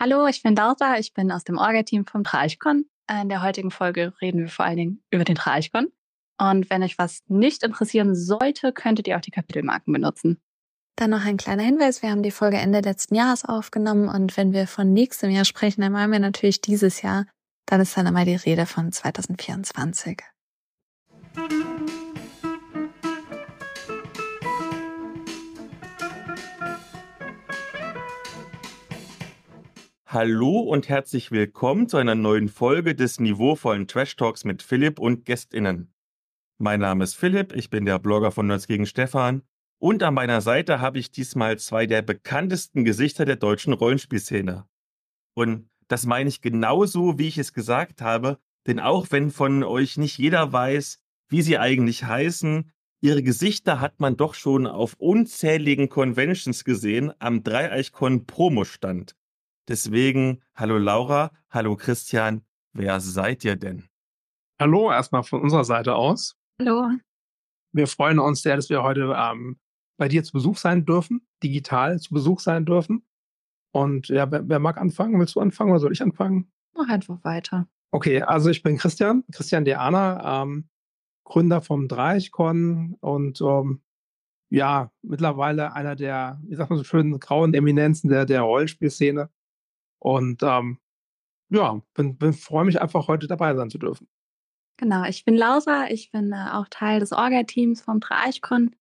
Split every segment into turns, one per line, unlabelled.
Hallo, ich bin Dausa, ich bin aus dem Orga-Team vom Traichcon. In der heutigen Folge reden wir vor allen Dingen über den Traichcon. Und wenn euch was nicht interessieren sollte, könntet ihr auch die Kapitelmarken benutzen.
Dann noch ein kleiner Hinweis. Wir haben die Folge Ende letzten Jahres aufgenommen und wenn wir von nächstem Jahr sprechen, dann meinen wir natürlich dieses Jahr. Dann ist dann einmal die Rede von 2024.
Hallo und herzlich willkommen zu einer neuen Folge des niveauvollen Trash Talks mit Philipp und GästInnen. Mein Name ist Philipp, ich bin der Blogger von Nerds gegen Stefan und an meiner Seite habe ich diesmal zwei der bekanntesten Gesichter der deutschen Rollenspielszene. Und das meine ich genauso, wie ich es gesagt habe, denn auch wenn von euch nicht jeder weiß, wie sie eigentlich heißen, ihre Gesichter hat man doch schon auf unzähligen Conventions gesehen am Dreieichkon Promo-Stand. Deswegen, hallo Laura, hallo Christian, wer seid ihr denn?
Hallo, erstmal von unserer Seite aus.
Hallo.
Wir freuen uns sehr, dass wir heute ähm, bei dir zu Besuch sein dürfen, digital zu Besuch sein dürfen. Und ja, wer, wer mag anfangen? Willst du anfangen oder soll ich anfangen?
Mach einfach weiter.
Okay, also ich bin Christian, Christian Deana, ähm, Gründer vom Dreichcon und ähm, ja, mittlerweile einer der, wie sagt man so schön, grauen Eminenzen der, der Rollenspielszene. Und ähm, ja, bin, bin freue mich einfach heute dabei sein zu dürfen.
Genau, ich bin Lausa, ich bin äh, auch Teil des Orga-Teams vom Dreichcon.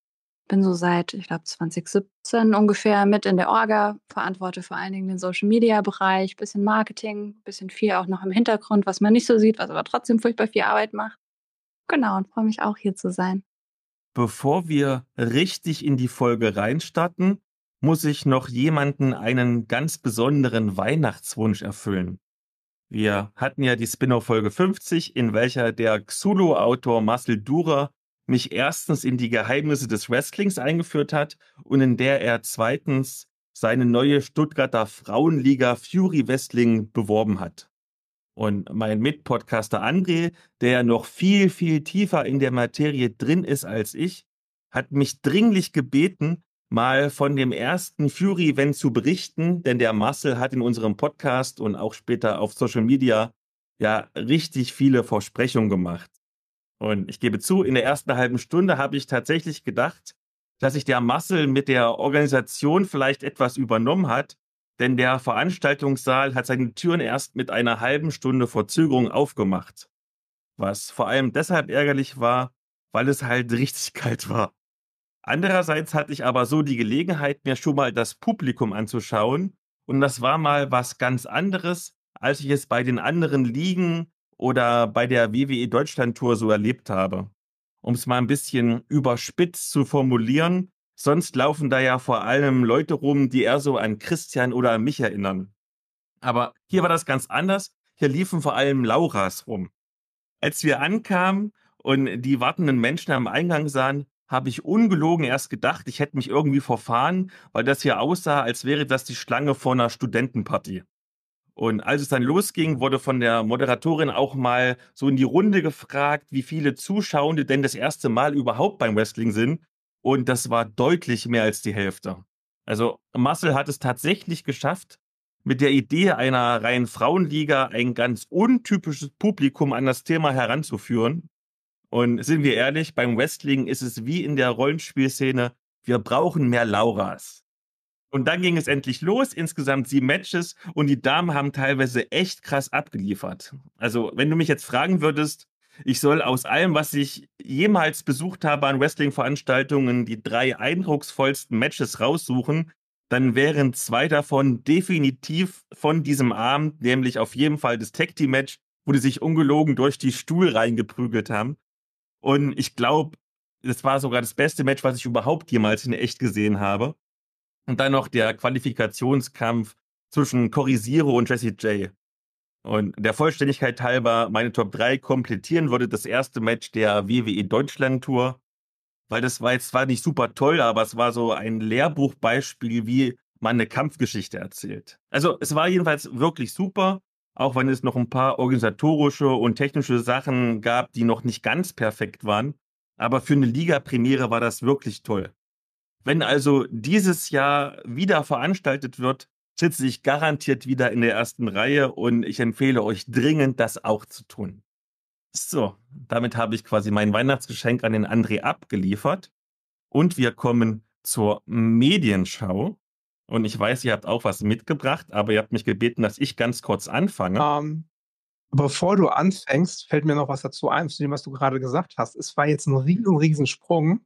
Bin so seit, ich glaube, 2017 ungefähr mit in der Orga, verantworte vor allen Dingen den Social-Media-Bereich, bisschen Marketing, bisschen viel auch noch im Hintergrund, was man nicht so sieht, was aber trotzdem furchtbar viel Arbeit macht. Genau, und freue mich auch hier zu sein.
Bevor wir richtig in die Folge reinstarten, muss ich noch jemanden einen ganz besonderen Weihnachtswunsch erfüllen. Wir hatten ja die Spin-off-Folge 50, in welcher der Xulu-Autor Marcel Durer mich erstens in die Geheimnisse des Wrestlings eingeführt hat und in der er zweitens seine neue Stuttgarter Frauenliga Fury Wrestling beworben hat. Und mein Mitpodcaster André, der noch viel, viel tiefer in der Materie drin ist als ich, hat mich dringlich gebeten, mal von dem ersten Fury-Event zu berichten, denn der Marcel hat in unserem Podcast und auch später auf Social Media ja richtig viele Versprechungen gemacht. Und ich gebe zu, in der ersten halben Stunde habe ich tatsächlich gedacht, dass sich der Marcel mit der Organisation vielleicht etwas übernommen hat, denn der Veranstaltungssaal hat seine Türen erst mit einer halben Stunde Verzögerung aufgemacht. Was vor allem deshalb ärgerlich war, weil es halt richtig kalt war. Andererseits hatte ich aber so die Gelegenheit, mir schon mal das Publikum anzuschauen. Und das war mal was ganz anderes, als ich es bei den anderen Ligen oder bei der WWE Deutschland Tour so erlebt habe. Um es mal ein bisschen überspitzt zu formulieren, sonst laufen da ja vor allem Leute rum, die eher so an Christian oder an mich erinnern. Aber hier war das ganz anders. Hier liefen vor allem Lauras rum. Als wir ankamen und die wartenden Menschen am Eingang sahen, habe ich ungelogen erst gedacht, ich hätte mich irgendwie verfahren, weil das hier aussah, als wäre das die Schlange vor einer Studentenparty. Und als es dann losging, wurde von der Moderatorin auch mal so in die Runde gefragt, wie viele Zuschauende denn das erste Mal überhaupt beim Wrestling sind. Und das war deutlich mehr als die Hälfte. Also Marcel hat es tatsächlich geschafft, mit der Idee einer reinen Frauenliga ein ganz untypisches Publikum an das Thema heranzuführen. Und sind wir ehrlich, beim Wrestling ist es wie in der Rollenspielszene, wir brauchen mehr Lauras. Und dann ging es endlich los, insgesamt sieben Matches und die Damen haben teilweise echt krass abgeliefert. Also, wenn du mich jetzt fragen würdest, ich soll aus allem, was ich jemals besucht habe an Wrestling-Veranstaltungen, die drei eindrucksvollsten Matches raussuchen, dann wären zwei davon definitiv von diesem Abend, nämlich auf jeden Fall das Tag Team Match, wo die sich ungelogen durch die Stuhlreihen geprügelt haben. Und ich glaube, das war sogar das beste Match, was ich überhaupt jemals in echt gesehen habe. Und dann noch der Qualifikationskampf zwischen Cory Zero und Jesse J. Und der Vollständigkeit halber meine Top 3 komplettieren würde das erste Match der WWE Deutschland Tour. Weil das war jetzt zwar nicht super toll, aber es war so ein Lehrbuchbeispiel, wie man eine Kampfgeschichte erzählt. Also es war jedenfalls wirklich super auch wenn es noch ein paar organisatorische und technische Sachen gab, die noch nicht ganz perfekt waren. Aber für eine Liga-Premiere war das wirklich toll. Wenn also dieses Jahr wieder veranstaltet wird, sitze ich garantiert wieder in der ersten Reihe und ich empfehle euch dringend, das auch zu tun. So, damit habe ich quasi mein Weihnachtsgeschenk an den André abgeliefert und wir kommen zur Medienschau. Und ich weiß, ihr habt auch was mitgebracht, aber ihr habt mich gebeten, dass ich ganz kurz anfange.
Ähm, bevor du anfängst, fällt mir noch was dazu ein, zu dem, was du gerade gesagt hast. Es war jetzt ein riesen, riesen Sprung,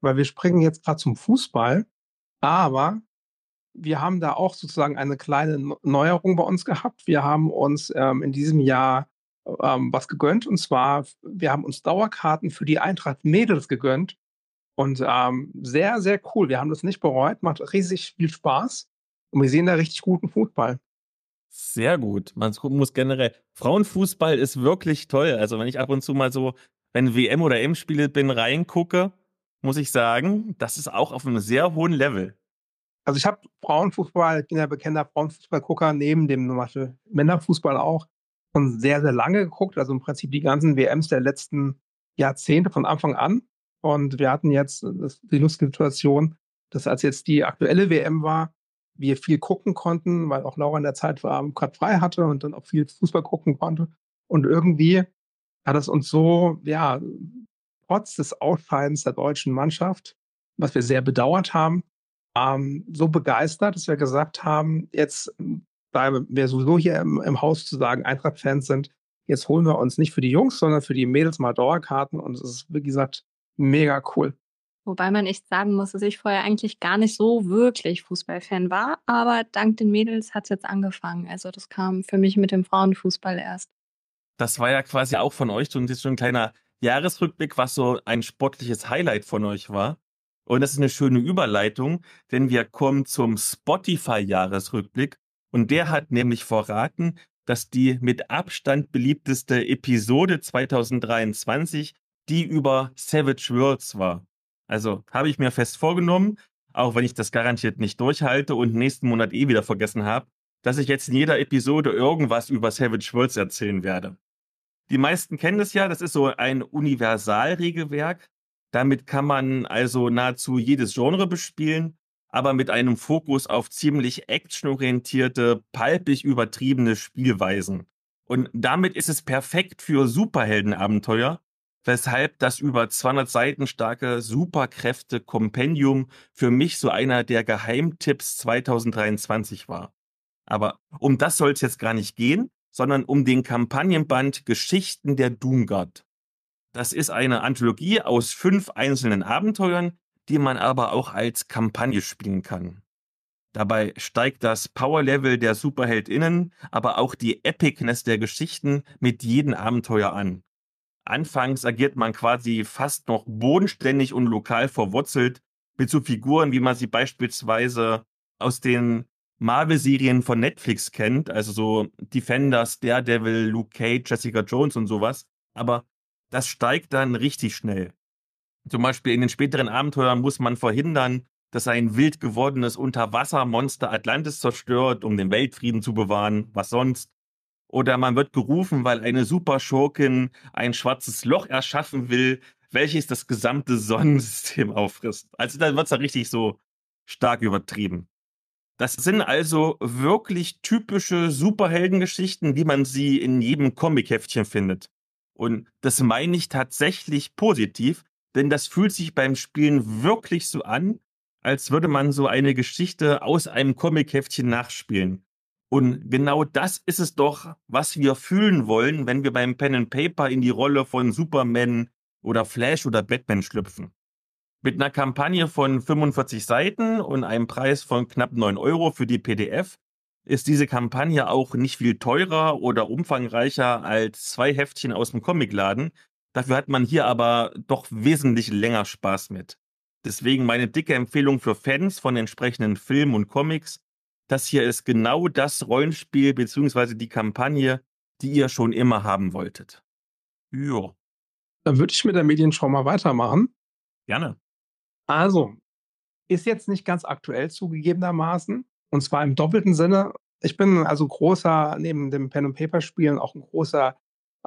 weil wir springen jetzt gerade zum Fußball, aber wir haben da auch sozusagen eine kleine Neuerung bei uns gehabt. Wir haben uns ähm, in diesem Jahr ähm, was gegönnt und zwar, wir haben uns Dauerkarten für die Eintracht Mädels gegönnt und ähm, sehr, sehr cool. Wir haben das nicht bereut, macht riesig viel Spaß und wir sehen da richtig guten Fußball.
Sehr gut. Man muss generell. Frauenfußball ist wirklich toll. Also wenn ich ab und zu mal so, wenn WM oder M-Spiele bin, reingucke, muss ich sagen, das ist auch auf einem sehr hohen Level.
Also ich habe Frauenfußball, ich bin ja bekannter Frauenfußballgucker, neben dem Männerfußball auch, schon sehr, sehr lange geguckt. Also im Prinzip die ganzen WMs der letzten Jahrzehnte von Anfang an. Und wir hatten jetzt die lustige Situation, dass als jetzt die aktuelle WM war, wir viel gucken konnten, weil auch Laura in der Zeit gerade frei hatte und dann auch viel Fußball gucken konnte. Und irgendwie hat es uns so, ja, trotz des Ausscheidens der deutschen Mannschaft, was wir sehr bedauert haben, ähm, so begeistert, dass wir gesagt haben, jetzt, da wir sowieso hier im, im Haus zu sagen Eintracht-Fans sind, jetzt holen wir uns nicht für die Jungs, sondern für die Mädels mal Dauerkarten und es ist, wie gesagt, mega cool.
Wobei man echt sagen muss, dass ich vorher eigentlich gar nicht so wirklich Fußballfan war, aber dank den Mädels hat es jetzt angefangen. Also das kam für mich mit dem Frauenfußball erst.
Das war ja quasi auch von euch so ein, so ein kleiner Jahresrückblick, was so ein sportliches Highlight von euch war. Und das ist eine schöne Überleitung, denn wir kommen zum Spotify-Jahresrückblick. Und der hat nämlich verraten, dass die mit Abstand beliebteste Episode 2023 die über Savage Worlds war. Also habe ich mir fest vorgenommen, auch wenn ich das garantiert nicht durchhalte und nächsten Monat eh wieder vergessen habe, dass ich jetzt in jeder Episode irgendwas über Savage Worlds erzählen werde. Die meisten kennen das ja, das ist so ein Universalregelwerk. Damit kann man also nahezu jedes Genre bespielen, aber mit einem Fokus auf ziemlich actionorientierte, palpig übertriebene Spielweisen. Und damit ist es perfekt für Superheldenabenteuer, weshalb das über 200 Seiten starke Superkräfte-Kompendium für mich so einer der Geheimtipps 2023 war. Aber um das soll es jetzt gar nicht gehen, sondern um den Kampagnenband Geschichten der Doomguard. Das ist eine Anthologie aus fünf einzelnen Abenteuern, die man aber auch als Kampagne spielen kann. Dabei steigt das Powerlevel der SuperheldInnen, aber auch die Epicness der Geschichten mit jedem Abenteuer an. Anfangs agiert man quasi fast noch bodenständig und lokal verwurzelt mit so Figuren, wie man sie beispielsweise aus den Marvel-Serien von Netflix kennt, also so Defenders, Daredevil, Luke Cage, Jessica Jones und sowas. Aber das steigt dann richtig schnell. Zum Beispiel in den späteren Abenteuern muss man verhindern, dass ein wild gewordenes Unterwassermonster Atlantis zerstört, um den Weltfrieden zu bewahren, was sonst. Oder man wird gerufen, weil eine Superschurkin ein schwarzes Loch erschaffen will, welches das gesamte Sonnensystem auffrisst. Also da wird es ja richtig so stark übertrieben. Das sind also wirklich typische Superheldengeschichten, wie man sie in jedem Comic-Heftchen findet. Und das meine ich tatsächlich positiv, denn das fühlt sich beim Spielen wirklich so an, als würde man so eine Geschichte aus einem Comic-Heftchen nachspielen. Und genau das ist es doch, was wir fühlen wollen, wenn wir beim Pen and Paper in die Rolle von Superman oder Flash oder Batman schlüpfen. Mit einer Kampagne von 45 Seiten und einem Preis von knapp 9 Euro für die PDF ist diese Kampagne auch nicht viel teurer oder umfangreicher als zwei Heftchen aus dem Comicladen. Dafür hat man hier aber doch wesentlich länger Spaß mit. Deswegen meine dicke Empfehlung für Fans von entsprechenden Filmen und Comics, das hier ist genau das Rollenspiel bzw. die Kampagne, die ihr schon immer haben wolltet.
Ja. Dann würde ich mit der Medienschau mal weitermachen.
Gerne.
Also, ist jetzt nicht ganz aktuell zugegebenermaßen. Und zwar im doppelten Sinne. Ich bin also großer, neben dem Pen-and-Paper-Spielen, auch ein großer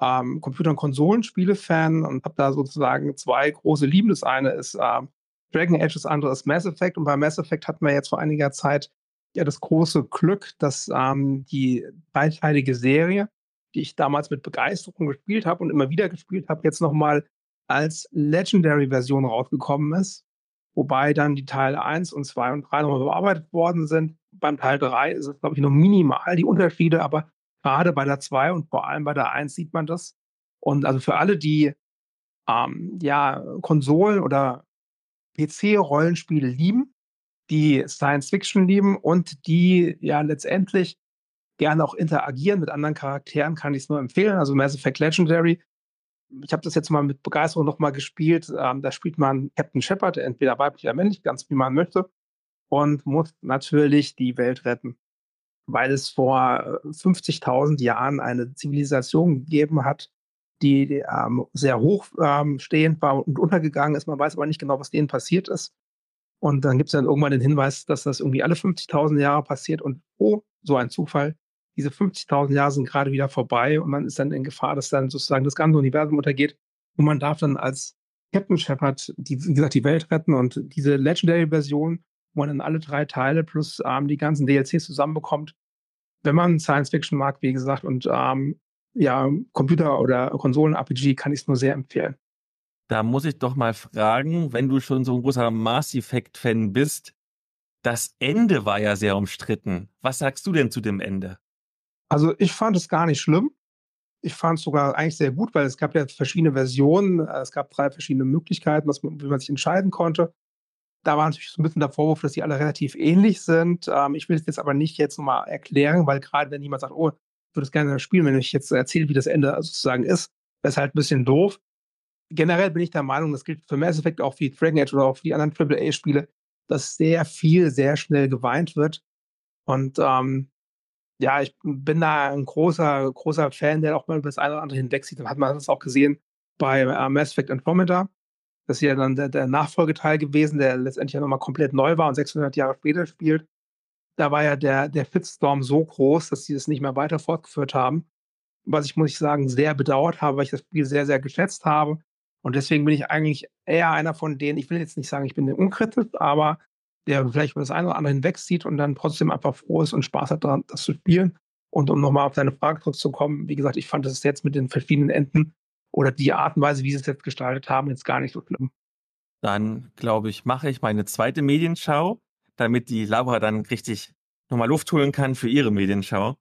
ähm, Computer- und Konsolenspiele-Fan und habe da sozusagen zwei große Lieben. Das eine ist ähm, Dragon Age, das andere ist Mass Effect. Und bei Mass Effect hatten wir jetzt vor einiger Zeit ja das große Glück, dass ähm, die dreiteilige Serie, die ich damals mit Begeisterung gespielt habe und immer wieder gespielt habe, jetzt nochmal als Legendary-Version rausgekommen ist. Wobei dann die Teile 1 und 2 und 3 nochmal bearbeitet worden sind. Beim Teil 3 ist es, glaube ich, nur minimal die Unterschiede, aber gerade bei der 2 und vor allem bei der 1 sieht man das. Und also für alle, die ähm, ja Konsolen oder PC-Rollenspiele lieben, die Science Fiction lieben und die ja letztendlich gerne auch interagieren mit anderen Charakteren, kann ich es nur empfehlen. Also Mass Effect Legendary. Ich habe das jetzt mal mit Begeisterung nochmal gespielt. Ähm, da spielt man Captain Shepard, entweder weiblich oder männlich, ganz wie man möchte, und muss natürlich die Welt retten. Weil es vor 50.000 Jahren eine Zivilisation gegeben hat, die, die ähm, sehr hoch ähm, stehend war und untergegangen ist. Man weiß aber nicht genau, was denen passiert ist. Und dann gibt es dann irgendwann den Hinweis, dass das irgendwie alle 50.000 Jahre passiert und oh, so ein Zufall. Diese 50.000 Jahre sind gerade wieder vorbei und man ist dann in Gefahr, dass dann sozusagen das ganze Universum untergeht. Und man darf dann als Captain Shepard, die, wie gesagt, die Welt retten und diese Legendary-Version, wo man dann alle drei Teile plus ähm, die ganzen DLCs zusammenbekommt. Wenn man Science Fiction mag, wie gesagt, und ähm, ja, Computer- oder Konsolen-RPG kann ich es nur sehr empfehlen.
Da muss ich doch mal fragen, wenn du schon so ein großer Mass Effect-Fan bist, das Ende war ja sehr umstritten. Was sagst du denn zu dem Ende?
Also ich fand es gar nicht schlimm. Ich fand es sogar eigentlich sehr gut, weil es gab ja verschiedene Versionen. Es gab drei verschiedene Möglichkeiten, was man, wie man sich entscheiden konnte. Da war natürlich so ein bisschen der Vorwurf, dass die alle relativ ähnlich sind. Ähm, ich will es jetzt aber nicht jetzt nochmal erklären, weil gerade wenn jemand sagt, oh, ich würde es gerne spielen, wenn ich jetzt erzähle, wie das Ende sozusagen ist, wäre es halt ein bisschen doof generell bin ich der Meinung, das gilt für Mass Effect auch wie Dragon Age oder auch für die anderen AAA-Spiele, dass sehr viel, sehr schnell geweint wird. Und ähm, ja, ich bin da ein großer, großer Fan, der auch mal über das eine oder andere hinwegsieht. Dann hat man das auch gesehen bei äh, Mass Effect Andromeda. Das ist ja dann der, der Nachfolgeteil gewesen, der letztendlich ja nochmal komplett neu war und 600 Jahre später spielt. Da war ja der, der Fitstorm so groß, dass sie das nicht mehr weiter fortgeführt haben. Was ich, muss ich sagen, sehr bedauert habe, weil ich das Spiel sehr, sehr geschätzt habe und deswegen bin ich eigentlich eher einer von denen, ich will jetzt nicht sagen, ich bin unkritisch, aber der vielleicht über das eine oder andere hinwegzieht und dann trotzdem einfach froh ist und Spaß hat daran, das zu spielen. Und um nochmal auf deine Frage zurückzukommen, wie gesagt, ich fand es jetzt mit den verschiedenen Enden oder die Art und Weise, wie sie es jetzt gestaltet haben, jetzt gar nicht so schlimm.
Dann, glaube ich, mache ich meine zweite Medienschau, damit die Laura dann richtig nochmal Luft holen kann für ihre Medienschau.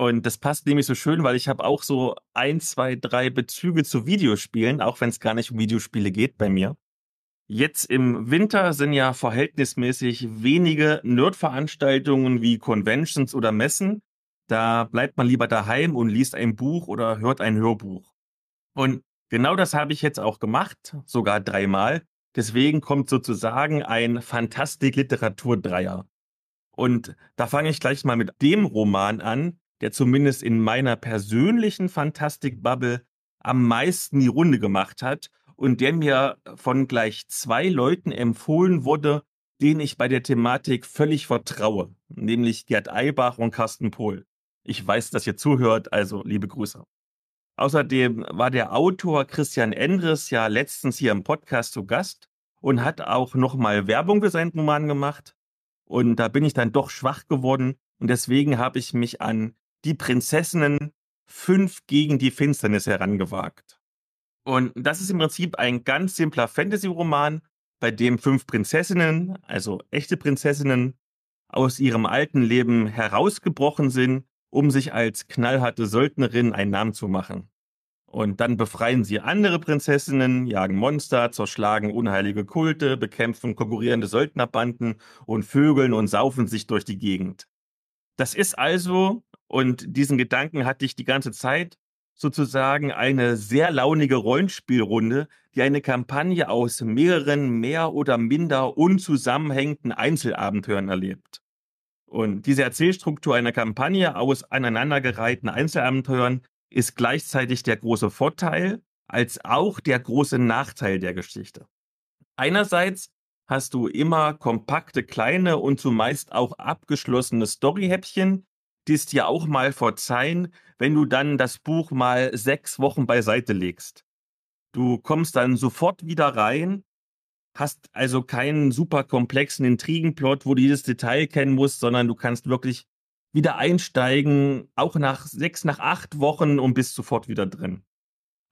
Und das passt nämlich so schön, weil ich habe auch so ein, zwei, drei Bezüge zu Videospielen, auch wenn es gar nicht um Videospiele geht bei mir. Jetzt im Winter sind ja verhältnismäßig wenige Nerd-Veranstaltungen wie Conventions oder Messen. Da bleibt man lieber daheim und liest ein Buch oder hört ein Hörbuch. Und genau das habe ich jetzt auch gemacht, sogar dreimal. Deswegen kommt sozusagen ein Fantastik-Literatur-Dreier. Und da fange ich gleich mal mit dem Roman an, der zumindest in meiner persönlichen Fantastik-Bubble am meisten die Runde gemacht hat und der mir von gleich zwei Leuten empfohlen wurde, denen ich bei der Thematik völlig vertraue, nämlich Gerd Eibach und Carsten Pohl. Ich weiß, dass ihr zuhört, also liebe Grüße. Außerdem war der Autor Christian Endres ja letztens hier im Podcast zu Gast und hat auch nochmal Werbung für seinen Roman gemacht. Und da bin ich dann doch schwach geworden und deswegen habe ich mich an die Prinzessinnen fünf gegen die Finsternis herangewagt. Und das ist im Prinzip ein ganz simpler Fantasy-Roman, bei dem fünf Prinzessinnen, also echte Prinzessinnen, aus ihrem alten Leben herausgebrochen sind, um sich als knallharte Söldnerin einen Namen zu machen. Und dann befreien sie andere Prinzessinnen, jagen Monster, zerschlagen unheilige Kulte, bekämpfen konkurrierende Söldnerbanden und vögeln und saufen sich durch die Gegend. Das ist also und diesen Gedanken hatte ich die ganze Zeit sozusagen eine sehr launige Rollenspielrunde, die eine Kampagne aus mehreren mehr oder minder unzusammenhängenden Einzelabenteuern erlebt. Und diese Erzählstruktur einer Kampagne aus aneinandergereihten Einzelabenteuern ist gleichzeitig der große Vorteil als auch der große Nachteil der Geschichte. Einerseits hast du immer kompakte, kleine und zumeist auch abgeschlossene Storyhäppchen, dies dir auch mal verzeihen, wenn du dann das Buch mal sechs Wochen beiseite legst. Du kommst dann sofort wieder rein hast also keinen super komplexen Intrigenplot, wo du jedes Detail kennen musst, sondern du kannst wirklich wieder einsteigen, auch nach sechs, nach acht Wochen und bist sofort wieder drin.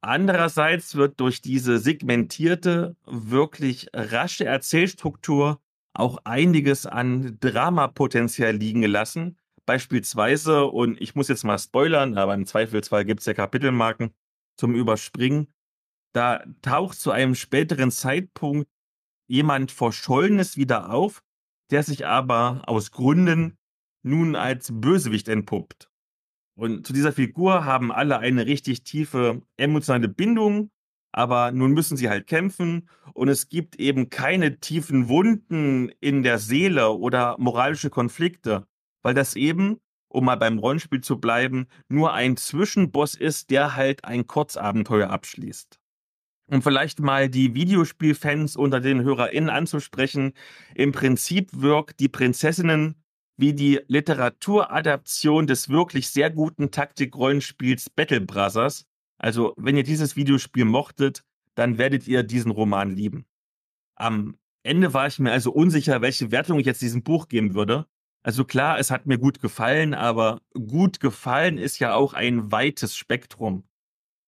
Andererseits wird durch diese segmentierte, wirklich rasche Erzählstruktur auch einiges an Dramapotenzial liegen gelassen. Beispielsweise, und ich muss jetzt mal spoilern, aber im Zweifelsfall gibt es ja Kapitelmarken zum Überspringen, da taucht zu einem späteren Zeitpunkt jemand Verschollenes wieder auf, der sich aber aus Gründen nun als Bösewicht entpuppt. Und zu dieser Figur haben alle eine richtig tiefe emotionale Bindung, aber nun müssen sie halt kämpfen. Und es gibt eben keine tiefen Wunden in der Seele oder moralische Konflikte, weil das eben, um mal beim Rollenspiel zu bleiben, nur ein Zwischenboss ist, der halt ein Kurzabenteuer abschließt um vielleicht mal die Videospielfans unter den HörerInnen anzusprechen, im Prinzip wirkt die Prinzessinnen wie die Literaturadaption des wirklich sehr guten Taktik-Rollenspiels Battle Brothers. Also, wenn ihr dieses Videospiel mochtet, dann werdet ihr diesen Roman lieben. Am Ende war ich mir also unsicher, welche Wertung ich jetzt diesem Buch geben würde. Also klar, es hat mir gut gefallen, aber gut gefallen ist ja auch ein weites Spektrum.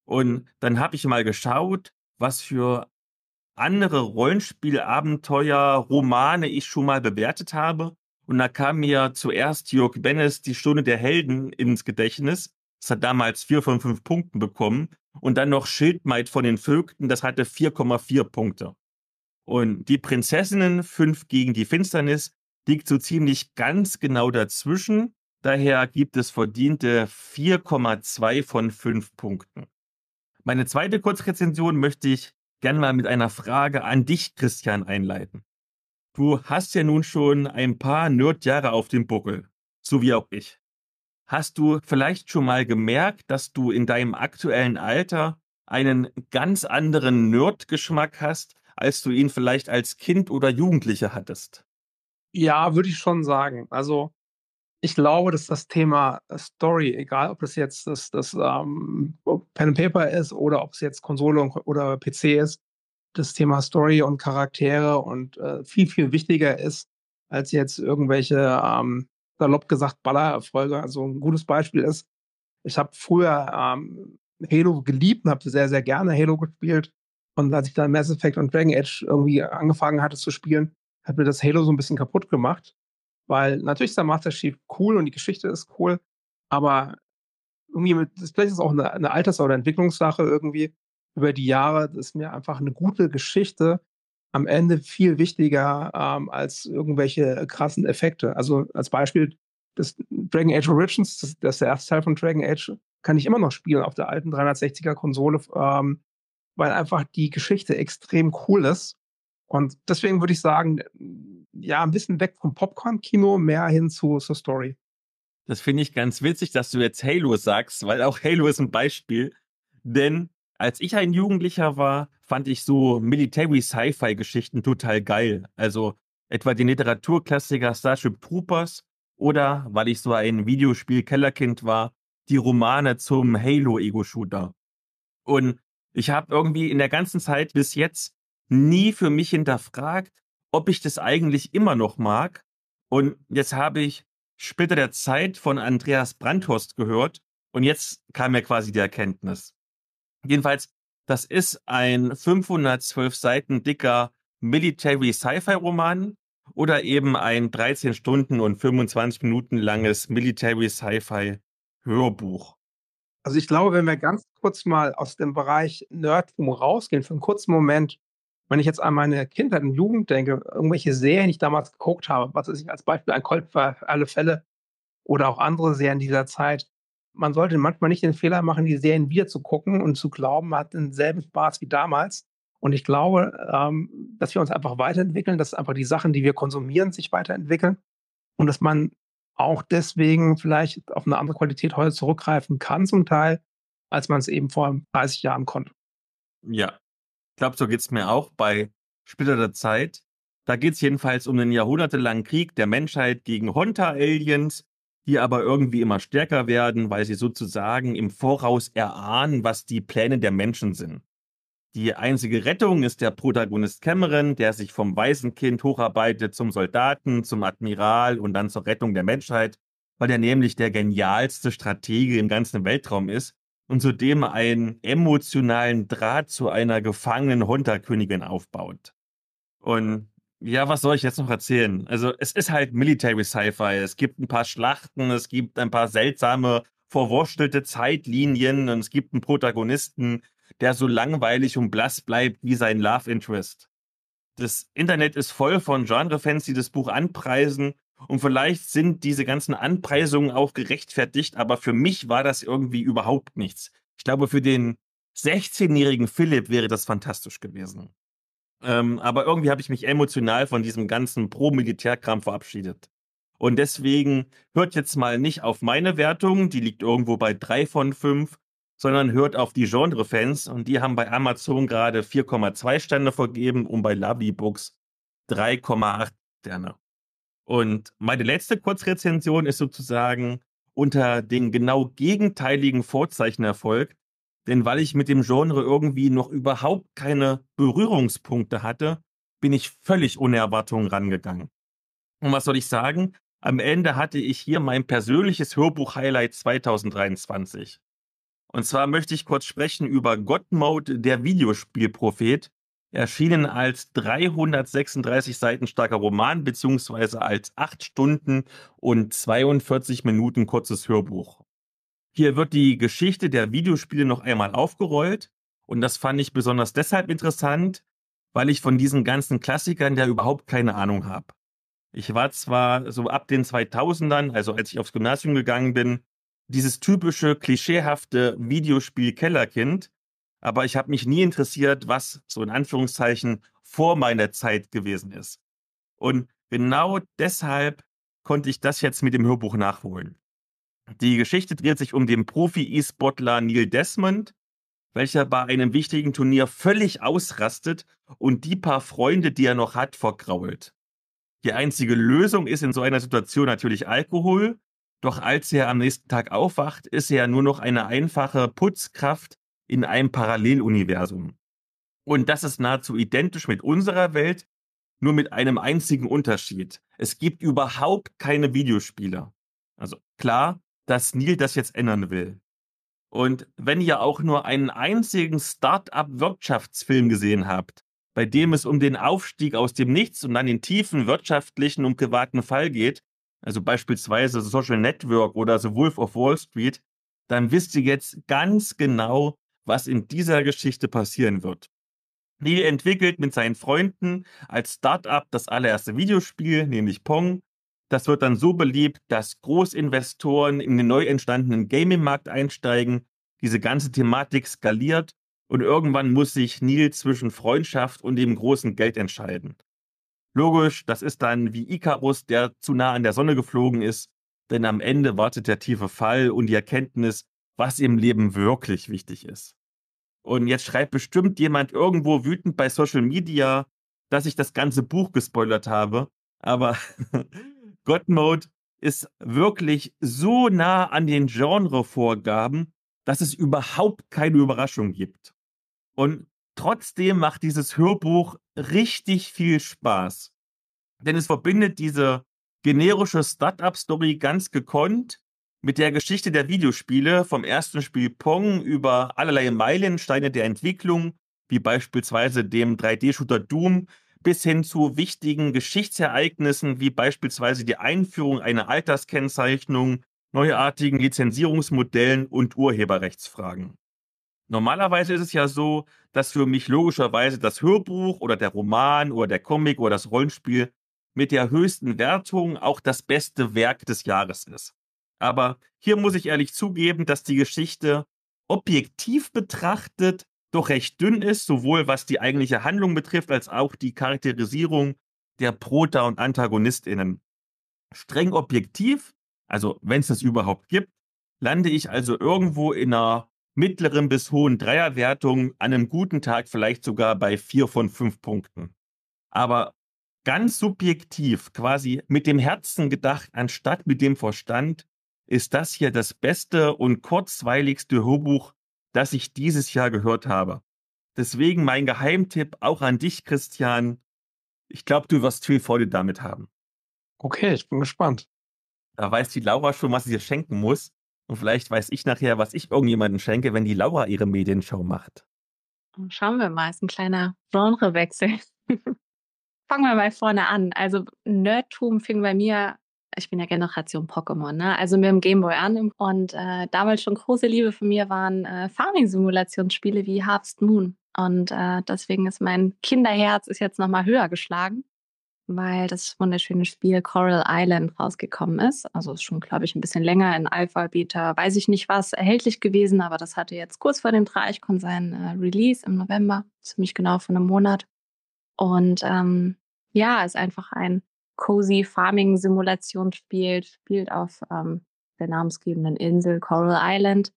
Und dann habe ich mal geschaut, was für andere Rollenspielabenteuer, Romane ich schon mal bewertet habe. Und da kam mir zuerst Jörg Bennes Die Stunde der Helden ins Gedächtnis. Das hat damals vier von fünf Punkten bekommen. Und dann noch Schildmaid von den Vögten, das hatte 4,4 Punkte. Und die Prinzessinnen, fünf gegen die Finsternis, liegt so ziemlich ganz genau dazwischen. Daher gibt es verdiente 4,2 von fünf Punkten. Meine zweite Kurzrezension möchte ich gerne mal mit einer Frage an dich, Christian, einleiten. Du hast ja nun schon ein paar Nerdjahre auf dem Buckel, so wie auch ich. Hast du vielleicht schon mal gemerkt, dass du in deinem aktuellen Alter einen ganz anderen Nerd-Geschmack hast, als du ihn vielleicht als Kind oder Jugendliche hattest?
Ja, würde ich schon sagen. Also ich glaube, dass das Thema äh, Story, egal ob das jetzt das, das ähm, Pen and Paper ist oder ob es jetzt Konsole oder PC ist, das Thema Story und Charaktere und äh, viel, viel wichtiger ist, als jetzt irgendwelche, ähm, salopp gesagt, Ballererfolge. Also ein gutes Beispiel ist, ich habe früher ähm, Halo geliebt und habe sehr, sehr gerne Halo gespielt. Und als ich dann Mass Effect und Dragon Age irgendwie angefangen hatte zu spielen, hat mir das Halo so ein bisschen kaputt gemacht. Weil natürlich ist der Master Chief cool und die Geschichte ist cool, aber irgendwie mit, vielleicht ist es auch eine, eine Alters- oder Entwicklungssache irgendwie über die Jahre, ist mir einfach eine gute Geschichte am Ende viel wichtiger ähm, als irgendwelche krassen Effekte. Also als Beispiel das Dragon Age Origins, das, das ist der erste Teil von Dragon Age, kann ich immer noch spielen auf der alten 360er Konsole, ähm, weil einfach die Geschichte extrem cool ist und deswegen würde ich sagen, ja, ein bisschen weg vom Popcorn-Kino, mehr hin zu, zur Story.
Das finde ich ganz witzig, dass du jetzt Halo sagst, weil auch Halo ist ein Beispiel. Denn als ich ein Jugendlicher war, fand ich so Military-Sci-Fi-Geschichten total geil. Also etwa den Literaturklassiker Starship Troopers oder, weil ich so ein Videospiel-Kellerkind war, die Romane zum Halo-Ego-Shooter. Und ich habe irgendwie in der ganzen Zeit bis jetzt nie für mich hinterfragt, ob ich das eigentlich immer noch mag. Und jetzt habe ich später der Zeit von Andreas Brandhorst gehört und jetzt kam mir quasi die Erkenntnis. Jedenfalls, das ist ein 512 Seiten dicker Military Sci-Fi Roman oder eben ein 13 Stunden und 25 Minuten langes Military Sci-Fi Hörbuch.
Also ich glaube, wenn wir ganz kurz mal aus dem Bereich Nerdtum rausgehen, für einen kurzen Moment wenn ich jetzt an meine Kindheit und Jugend denke, irgendwelche Serien, die ich damals geguckt habe, was ist als Beispiel ein Colt für alle Fälle oder auch andere Serien dieser Zeit, man sollte manchmal nicht den Fehler machen, die Serien wieder zu gucken und zu glauben, man hat denselben Spaß wie damals. Und ich glaube, ähm, dass wir uns einfach weiterentwickeln, dass einfach die Sachen, die wir konsumieren, sich weiterentwickeln und dass man auch deswegen vielleicht auf eine andere Qualität heute zurückgreifen kann zum Teil, als man es eben vor 30 Jahren konnte.
Ja, glaube, so geht es mir auch bei Splitter der Zeit. Da geht es jedenfalls um den jahrhundertelangen Krieg der Menschheit gegen Honta-Aliens, die aber irgendwie immer stärker werden, weil sie sozusagen im Voraus erahnen, was die Pläne der Menschen sind. Die einzige Rettung ist der Protagonist Cameron, der sich vom Waisenkind hocharbeitet zum Soldaten, zum Admiral und dann zur Rettung der Menschheit, weil er nämlich der genialste Stratege im ganzen Weltraum ist und zudem einen emotionalen Draht zu einer gefangenen Hunterkönigin aufbaut. Und ja, was soll ich jetzt noch erzählen? Also es ist halt Military Sci-Fi. Es gibt ein paar Schlachten, es gibt ein paar seltsame, verwurstelte Zeitlinien und es gibt einen Protagonisten, der so langweilig und blass bleibt wie sein Love Interest. Das Internet ist voll von Genre-Fans, die das Buch anpreisen und vielleicht sind diese ganzen Anpreisungen auch gerechtfertigt, aber für mich war das irgendwie überhaupt nichts. Ich glaube, für den 16-jährigen Philipp wäre das fantastisch gewesen. Ähm, aber irgendwie habe ich mich emotional von diesem ganzen Pro-Militärkram verabschiedet. Und deswegen hört jetzt mal nicht auf meine Wertung, die liegt irgendwo bei drei von fünf, sondern hört auf die Genre-Fans und die haben bei Amazon gerade 4,2 Sterne vergeben und bei Lovely Books 3,8 Sterne. Und meine letzte Kurzrezension ist sozusagen unter den genau gegenteiligen Vorzeichen erfolgt, denn weil ich mit dem Genre irgendwie noch überhaupt keine Berührungspunkte hatte, bin ich völlig ohne Erwartungen rangegangen. Und was soll ich sagen? Am Ende hatte ich hier mein persönliches Hörbuch-Highlight 2023. Und zwar möchte ich kurz sprechen über God Mode, der Videospielprophet, erschienen als 336 Seiten starker Roman beziehungsweise als 8 Stunden und 42 Minuten kurzes Hörbuch. Hier wird die Geschichte der Videospiele noch einmal aufgerollt und das fand ich besonders deshalb interessant, weil ich von diesen ganzen Klassikern ja überhaupt keine Ahnung habe. Ich war zwar so ab den 2000ern, also als ich aufs Gymnasium gegangen bin, dieses typische, klischeehafte Videospiel-Kellerkind. Aber ich habe mich nie interessiert, was so in Anführungszeichen vor meiner Zeit gewesen ist. Und genau deshalb konnte ich das jetzt mit dem Hörbuch nachholen. Die Geschichte dreht sich um den Profi-E-Sportler Neil Desmond, welcher bei einem wichtigen Turnier völlig ausrastet und die paar Freunde, die er noch hat, vergrault. Die einzige Lösung ist in so einer Situation natürlich Alkohol, doch als er am nächsten Tag aufwacht, ist er nur noch eine einfache Putzkraft in einem Paralleluniversum. Und das ist nahezu identisch mit unserer Welt, nur mit einem einzigen Unterschied. Es gibt überhaupt keine Videospiele. Also klar, dass Neil das jetzt ändern will. Und wenn ihr auch nur einen einzigen Start-up-Wirtschaftsfilm gesehen habt, bei dem es um den Aufstieg aus dem Nichts und dann den tiefen wirtschaftlichen und privaten Fall geht, also beispielsweise Social Network oder The Wolf of Wall Street, dann wisst ihr jetzt ganz genau, was in dieser Geschichte passieren wird. Neil entwickelt mit seinen Freunden als Startup das allererste Videospiel, nämlich Pong. Das wird dann so beliebt, dass Großinvestoren in den neu entstandenen Gaming-Markt einsteigen. Diese ganze Thematik skaliert und irgendwann muss sich Neil zwischen Freundschaft und dem großen Geld entscheiden. Logisch, das ist dann wie Icarus, der zu nah an der Sonne geflogen ist, denn am Ende wartet der tiefe Fall und die Erkenntnis, was im Leben wirklich wichtig ist. Und jetzt schreibt bestimmt jemand irgendwo wütend bei Social Media, dass ich das ganze Buch gespoilert habe, aber God Mode ist wirklich so nah an den Genrevorgaben, dass es überhaupt keine Überraschung gibt. Und trotzdem macht dieses Hörbuch richtig viel Spaß. Denn es verbindet diese generische Startup-Story ganz gekonnt mit der Geschichte der Videospiele vom ersten Spiel Pong über allerlei Meilensteine der Entwicklung, wie beispielsweise dem 3D-Shooter Doom, bis hin zu wichtigen Geschichtsereignissen, wie beispielsweise die Einführung einer Alterskennzeichnung, neuartigen Lizenzierungsmodellen und Urheberrechtsfragen. Normalerweise ist es ja so, dass für mich logischerweise das Hörbuch oder der Roman oder der Comic oder das Rollenspiel mit der höchsten Wertung auch das beste Werk des Jahres ist. Aber hier muss ich ehrlich zugeben, dass die Geschichte objektiv betrachtet doch recht dünn ist, sowohl was die eigentliche Handlung betrifft, als auch die Charakterisierung der Prota- und Antagonistinnen. Streng objektiv, also wenn es das überhaupt gibt, lande ich also irgendwo in einer mittleren bis hohen Dreierwertungen, an einem guten Tag vielleicht sogar bei vier von fünf Punkten. Aber ganz subjektiv, quasi mit dem Herzen gedacht, anstatt mit dem Verstand, ist das hier das beste und kurzweiligste Hörbuch, das ich dieses Jahr gehört habe. Deswegen mein Geheimtipp auch an dich, Christian. Ich glaube, du wirst viel Freude damit haben.
Okay, ich bin gespannt.
Da weiß die Laura schon, was sie dir schenken muss. Und vielleicht weiß ich nachher, was ich irgendjemandem schenke, wenn die Laura ihre Medienshow macht.
Schauen wir mal, ist ein kleiner Genrewechsel. Fangen wir mal vorne an. Also Nerdtum fing bei mir, ich bin ja Generation Pokémon, ne? also mit dem Gameboy an. Und äh, damals schon große Liebe von mir waren äh, Farming-Simulationsspiele wie Harvest Moon. Und äh, deswegen ist mein Kinderherz ist jetzt nochmal höher geschlagen weil das wunderschöne Spiel Coral Island rausgekommen ist. Also ist schon, glaube ich, ein bisschen länger in Alpha, Beta, weiß ich nicht was, erhältlich gewesen, aber das hatte jetzt kurz vor dem Dreichkon sein äh, Release im November, ziemlich genau von einem Monat. Und ähm, ja, ist einfach ein cozy Farming-Simulationsspiel, spielt auf ähm, der namensgebenden Insel Coral Island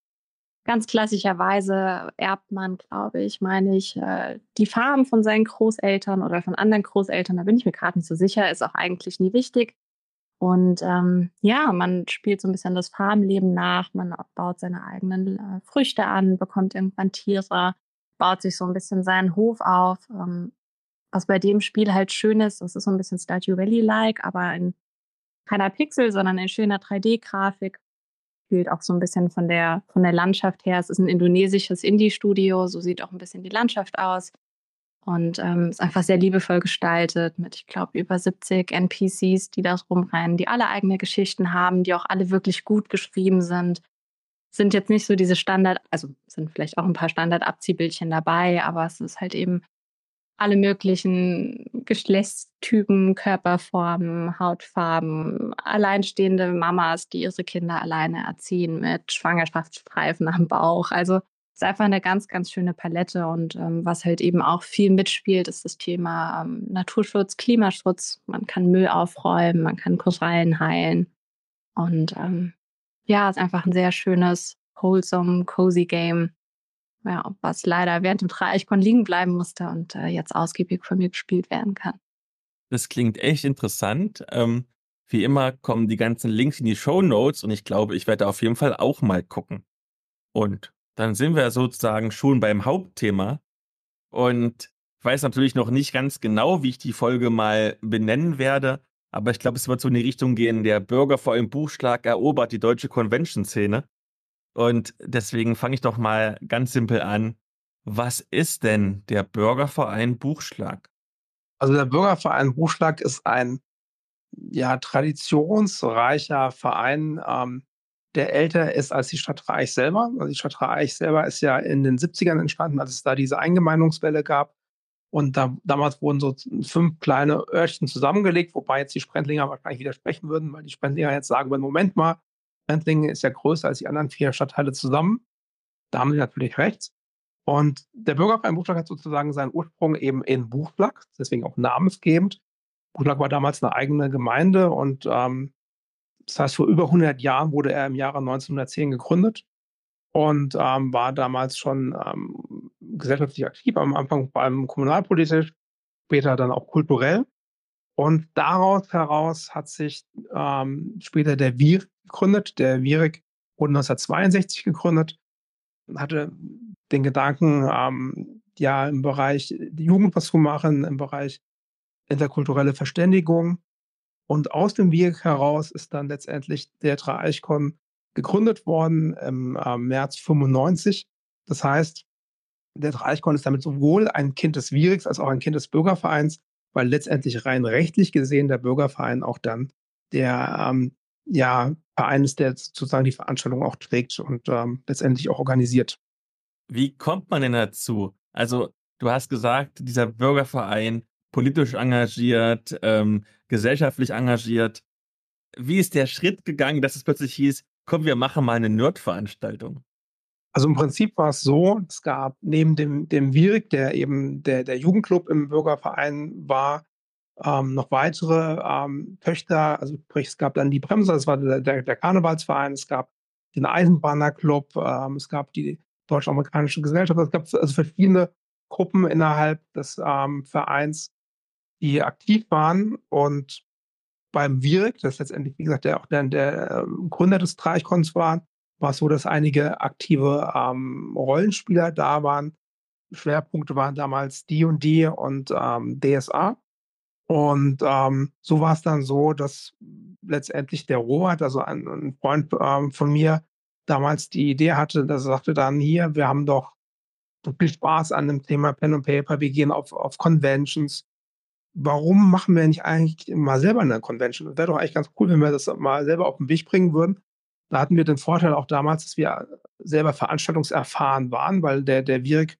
ganz klassischerweise erbt man, glaube ich, meine ich, äh, die Farm von seinen Großeltern oder von anderen Großeltern. Da bin ich mir gerade nicht so sicher. Ist auch eigentlich nie wichtig. Und ähm, ja, man spielt so ein bisschen das Farmleben nach. Man baut seine eigenen äh, Früchte an, bekommt irgendwann Tiere, baut sich so ein bisschen seinen Hof auf. Ähm, was bei dem Spiel halt schön ist, das ist so ein bisschen Stardew Valley-like, aber in keiner Pixel, sondern in schöner 3D-Grafik spielt auch so ein bisschen von der, von der Landschaft her. Es ist ein indonesisches Indie-Studio, so sieht auch ein bisschen die Landschaft aus. Und ähm, ist einfach sehr liebevoll gestaltet mit, ich glaube, über 70 NPCs, die da rumrennen, die alle eigene Geschichten haben, die auch alle wirklich gut geschrieben sind. Sind jetzt nicht so diese Standard, also sind vielleicht auch ein paar Standard-Abziehbildchen dabei, aber es ist halt eben alle möglichen Geschlechtstypen, Körperformen, Hautfarben, alleinstehende Mamas, die ihre Kinder alleine erziehen mit Schwangerschaftsstreifen am Bauch. Also es ist einfach eine ganz, ganz schöne Palette und ähm, was halt eben auch viel mitspielt, ist das Thema ähm, Naturschutz, Klimaschutz. Man kann Müll aufräumen, man kann Korallen heilen und ähm, ja, es ist einfach ein sehr schönes, wholesome, cozy Game ja, was leider während dem Dreieichkon liegen bleiben musste und äh, jetzt ausgiebig von mir gespielt werden kann.
Das klingt echt interessant. Ähm, wie immer kommen die ganzen Links in die Show Notes und ich glaube, ich werde auf jeden Fall auch mal gucken. Und dann sind wir sozusagen schon beim Hauptthema. Und ich weiß natürlich noch nicht ganz genau, wie ich die Folge mal benennen werde, aber ich glaube, es wird so in die Richtung gehen, der Bürger vor einem Buchschlag erobert die deutsche Convention-Szene. Und deswegen fange ich doch mal ganz simpel an. Was ist denn der Bürgerverein Buchschlag?
Also der Bürgerverein Buchschlag ist ein ja, traditionsreicher Verein, ähm, der älter ist als die Stadt Reich selber. Also die Stadt Reich selber ist ja in den 70ern entstanden, als es da diese Eingemeindungswelle gab. Und da, damals wurden so fünf kleine Örtchen zusammengelegt, wobei jetzt die Sprendlinger wahrscheinlich widersprechen würden, weil die Sprendlinger jetzt sagen Moment mal, Sprendlingen ist ja größer als die anderen vier Stadtteile zusammen. Da haben sie natürlich recht. Und der Bürgerverein Buchschlag hat sozusagen seinen Ursprung eben in Buchschlag, deswegen auch namensgebend. Buchschlag war damals eine eigene Gemeinde und ähm, das heißt, vor über 100 Jahren wurde er im Jahre 1910 gegründet und ähm, war damals schon ähm, gesellschaftlich aktiv, am Anfang vor allem kommunalpolitisch, später dann auch kulturell. Und daraus heraus hat sich ähm, später der WIR gegründet. Der WIRIG wurde 1962 gegründet und hatte den Gedanken, ähm, ja, im Bereich Jugend was zu machen, im Bereich interkulturelle Verständigung. Und aus dem WIRIG heraus ist dann letztendlich der Dreieichkon gegründet worden im äh, März 95. Das heißt, der Dreieichkon ist damit sowohl ein Kind des WIRIGs als auch ein Kind des Bürgervereins weil letztendlich rein rechtlich gesehen der Bürgerverein auch dann der ähm, ja, Verein ist, der sozusagen die Veranstaltung auch trägt und ähm, letztendlich auch organisiert.
Wie kommt man denn dazu? Also, du hast gesagt, dieser Bürgerverein politisch engagiert, ähm, gesellschaftlich engagiert. Wie ist der Schritt gegangen, dass es plötzlich hieß, komm, wir machen mal eine Nerd-Veranstaltung?
Also im Prinzip war es so, es gab neben dem, dem Wirik, der eben der, der Jugendclub im Bürgerverein war, ähm, noch weitere ähm, Töchter, also sprich, es gab dann die Bremser, das war der, der, der Karnevalsverein, es gab den Eisenbahnerclub, ähm, es gab die Deutsch-Amerikanische Gesellschaft, es gab also verschiedene Gruppen innerhalb des ähm, Vereins, die aktiv waren und beim Wirik, das letztendlich, wie gesagt, der auch der, der äh, Gründer des Dreichkons war, war es so, dass einige aktive ähm, Rollenspieler da waren. Schwerpunkte waren damals D&D und ähm, DSA. Und ähm, so war es dann so, dass letztendlich der Robert, also ein, ein Freund ähm, von mir, damals die Idee hatte, dass er sagte dann hier, wir haben doch so viel Spaß an dem Thema Pen und Paper, wir gehen auf, auf Conventions. Warum machen wir nicht eigentlich mal selber eine Convention? Das wäre doch eigentlich ganz cool, wenn wir das mal selber auf den Weg bringen würden. Da hatten wir den Vorteil auch damals, dass wir selber veranstaltungserfahren waren, weil der, der Wirk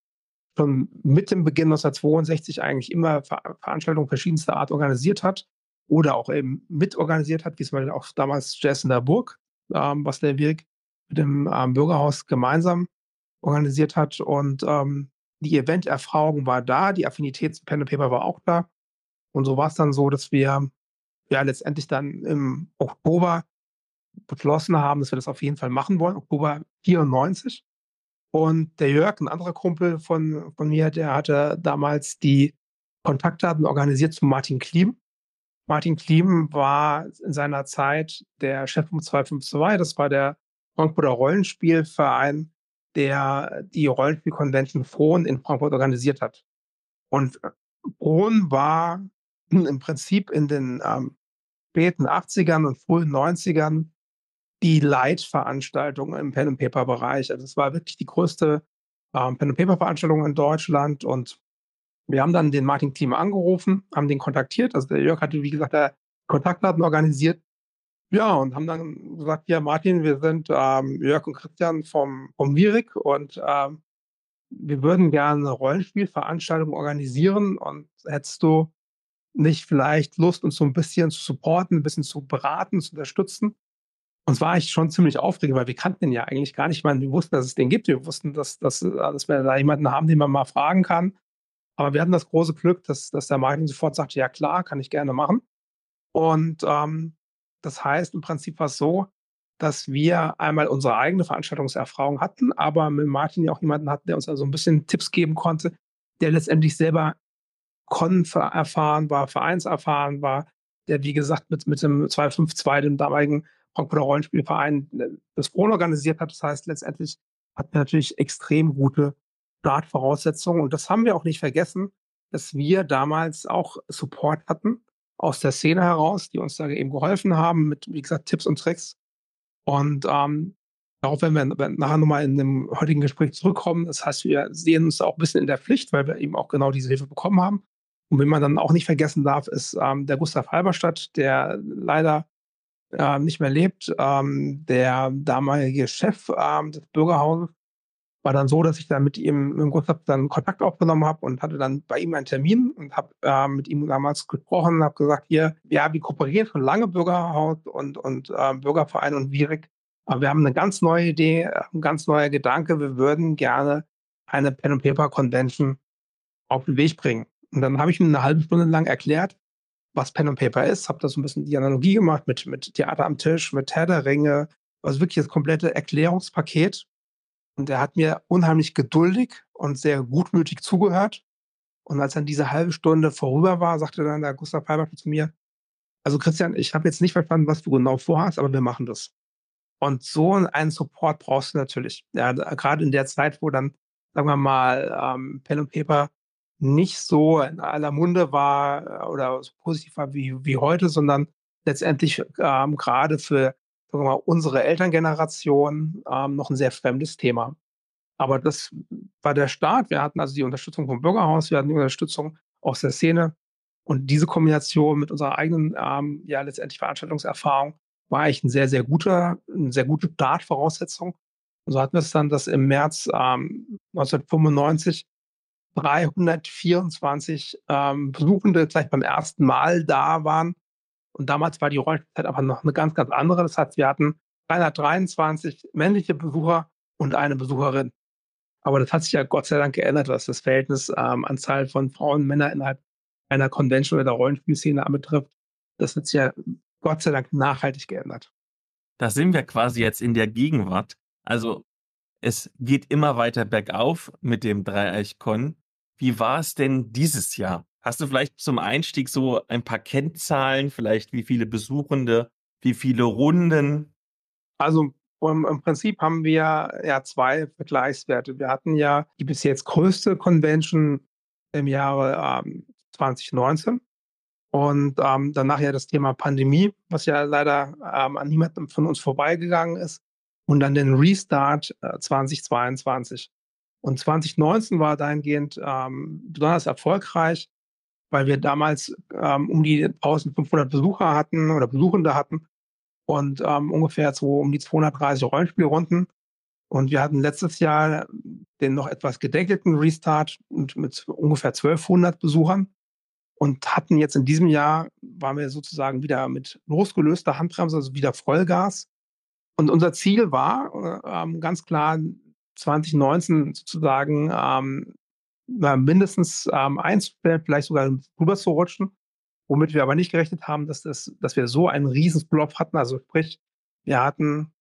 schon mit dem Beginn 1962 eigentlich immer Ver Veranstaltungen verschiedenster Art organisiert hat oder auch eben mitorganisiert hat, wie zum Beispiel auch damals Jazz in der Burg, ähm, was der Wirk mit dem ähm, Bürgerhaus gemeinsam organisiert hat. Und ähm, die Event-Erfahrung war da, die Affinität zu Pen and Paper war auch da. Und so war es dann so, dass wir ja letztendlich dann im Oktober beschlossen haben, dass wir das auf jeden Fall machen wollen, Oktober 94. Und der Jörg, ein anderer Kumpel von, von mir, der hatte damals die Kontaktdaten organisiert zu Martin Klim. Martin Klim war in seiner Zeit der Chef vom 252. Das war der Frankfurter Rollenspielverein, der die Rollenspiel-Convention Frohn in Frankfurt organisiert hat. Und Frohn war im Prinzip in den ähm, späten 80ern und frühen 90ern die Leitveranstaltung im Pen and Paper Bereich. Also es war wirklich die größte ähm, Pen and Paper Veranstaltung in Deutschland und wir haben dann den Martin Klima angerufen, haben den kontaktiert. Also der Jörg hatte, wie gesagt, der Kontaktdaten organisiert. Ja, und haben dann gesagt, ja, Martin, wir sind ähm, Jörg und Christian vom, vom Virik und ähm, wir würden gerne eine Rollenspielveranstaltung organisieren und hättest du nicht vielleicht Lust, uns so ein bisschen zu supporten, ein bisschen zu beraten, zu unterstützen? Und zwar ich schon ziemlich aufregend, weil wir kannten den ja eigentlich gar nicht. Ich meine, wir wussten, dass es den gibt. Wir wussten, dass, dass, dass wir da jemanden haben, den man mal fragen kann. Aber wir hatten das große Glück, dass, dass der Martin sofort sagte, ja klar, kann ich gerne machen. Und ähm, das heißt, im Prinzip war es so, dass wir einmal unsere eigene Veranstaltungserfahrung hatten, aber mit Martin ja auch jemanden hatten, der uns also ein bisschen Tipps geben konnte, der letztendlich selber Con erfahren war, Vereinserfahren war, der wie gesagt mit, mit dem 252, dem damaligen Frankfurter Rollenspielverein äh, das Frohn organisiert hat. Das heißt, letztendlich hatten wir natürlich extrem gute Startvoraussetzungen. Und das haben wir auch nicht vergessen, dass wir damals auch Support hatten aus der Szene heraus, die uns da eben geholfen haben mit, wie gesagt, Tipps und Tricks. Und ähm, darauf werden wir nachher nochmal in dem heutigen Gespräch zurückkommen. Das heißt, wir sehen uns auch ein bisschen in der Pflicht, weil wir eben auch genau diese Hilfe bekommen haben. Und wenn man dann auch nicht vergessen darf, ist ähm, der Gustav Halberstadt, der leider äh, nicht mehr lebt. Ähm, der damalige Chef ähm, des Bürgerhauses war dann so, dass ich dann mit ihm im Gustav dann Kontakt aufgenommen habe und hatte dann bei ihm einen Termin und habe äh, mit ihm damals gesprochen und habe gesagt, hier, ja, wir kooperieren schon lange Bürgerhaus und, und äh, Bürgerverein und Virik. Aber wir haben eine ganz neue Idee, ein ganz neuer Gedanke. Wir würden gerne eine Pen and Paper Convention auf den Weg bringen. Und dann habe ich ihm eine halbe Stunde lang erklärt, was Pen and Paper ist, habe da so ein bisschen die Analogie gemacht mit, mit Theater am Tisch, mit Herr der Ringe, also wirklich das komplette Erklärungspaket. Und er hat mir unheimlich geduldig und sehr gutmütig zugehört. Und als dann diese halbe Stunde vorüber war, sagte dann der Gustav Palmer zu mir, also Christian, ich habe jetzt nicht verstanden, was du genau vorhast, aber wir machen das. Und so einen Support brauchst du natürlich. Ja, gerade in der Zeit, wo dann, sagen wir mal, ähm, Pen and Paper nicht so in aller Munde war äh, oder so positiv war wie, wie heute, sondern letztendlich ähm, gerade für mal, unsere Elterngeneration ähm, noch ein sehr fremdes Thema. Aber das war der Start. Wir hatten also die Unterstützung vom Bürgerhaus, wir hatten die Unterstützung aus der Szene. Und diese Kombination mit unserer eigenen, ähm, ja, letztendlich Veranstaltungserfahrung war eigentlich ein sehr, sehr guter, eine sehr gute Startvoraussetzung. Und so hatten wir es dann, dass im März ähm, 1995 324 ähm, Besuchende gleich beim ersten Mal da waren. Und damals war die Räumlichkeit aber noch eine ganz, ganz andere. Das heißt, wir hatten 323 männliche Besucher und eine Besucherin. Aber das hat sich ja Gott sei Dank geändert, was das Verhältnis ähm, Anzahl von Frauen und Männern innerhalb einer Convention oder der Rollenspielszene anbetrifft. Das hat sich ja Gott sei Dank nachhaltig geändert.
Da sind wir quasi jetzt in der Gegenwart. Also es geht immer weiter bergauf mit dem Dreieichkon. Wie war es denn dieses Jahr? Hast du vielleicht zum Einstieg so ein paar Kennzahlen, vielleicht wie viele Besuchende, wie viele Runden?
Also Und im Prinzip haben wir ja zwei Vergleichswerte. Wir hatten ja die bis jetzt größte Convention im Jahre ähm, 2019 und ähm, danach ja das Thema Pandemie, was ja leider ähm, an niemandem von uns vorbeigegangen ist. Und dann den Restart äh, 2022. Und 2019 war dahingehend ähm, besonders erfolgreich, weil wir damals ähm, um die 1500 Besucher hatten oder Besuchende hatten und ähm, ungefähr so um die 230 Rollenspielrunden. Und wir hatten letztes Jahr den noch etwas gedeckelten Restart mit, mit ungefähr 1200 Besuchern und hatten jetzt in diesem Jahr, waren wir sozusagen wieder mit losgelöster Handbremse, also wieder Vollgas. Und unser Ziel war ähm, ganz klar 2019 sozusagen ähm, mindestens ähm, einzustellen, vielleicht sogar rüber zu rutschen, womit wir aber nicht gerechnet haben, dass, das, dass wir so einen riesen Flop hatten. Also sprich, wir hatten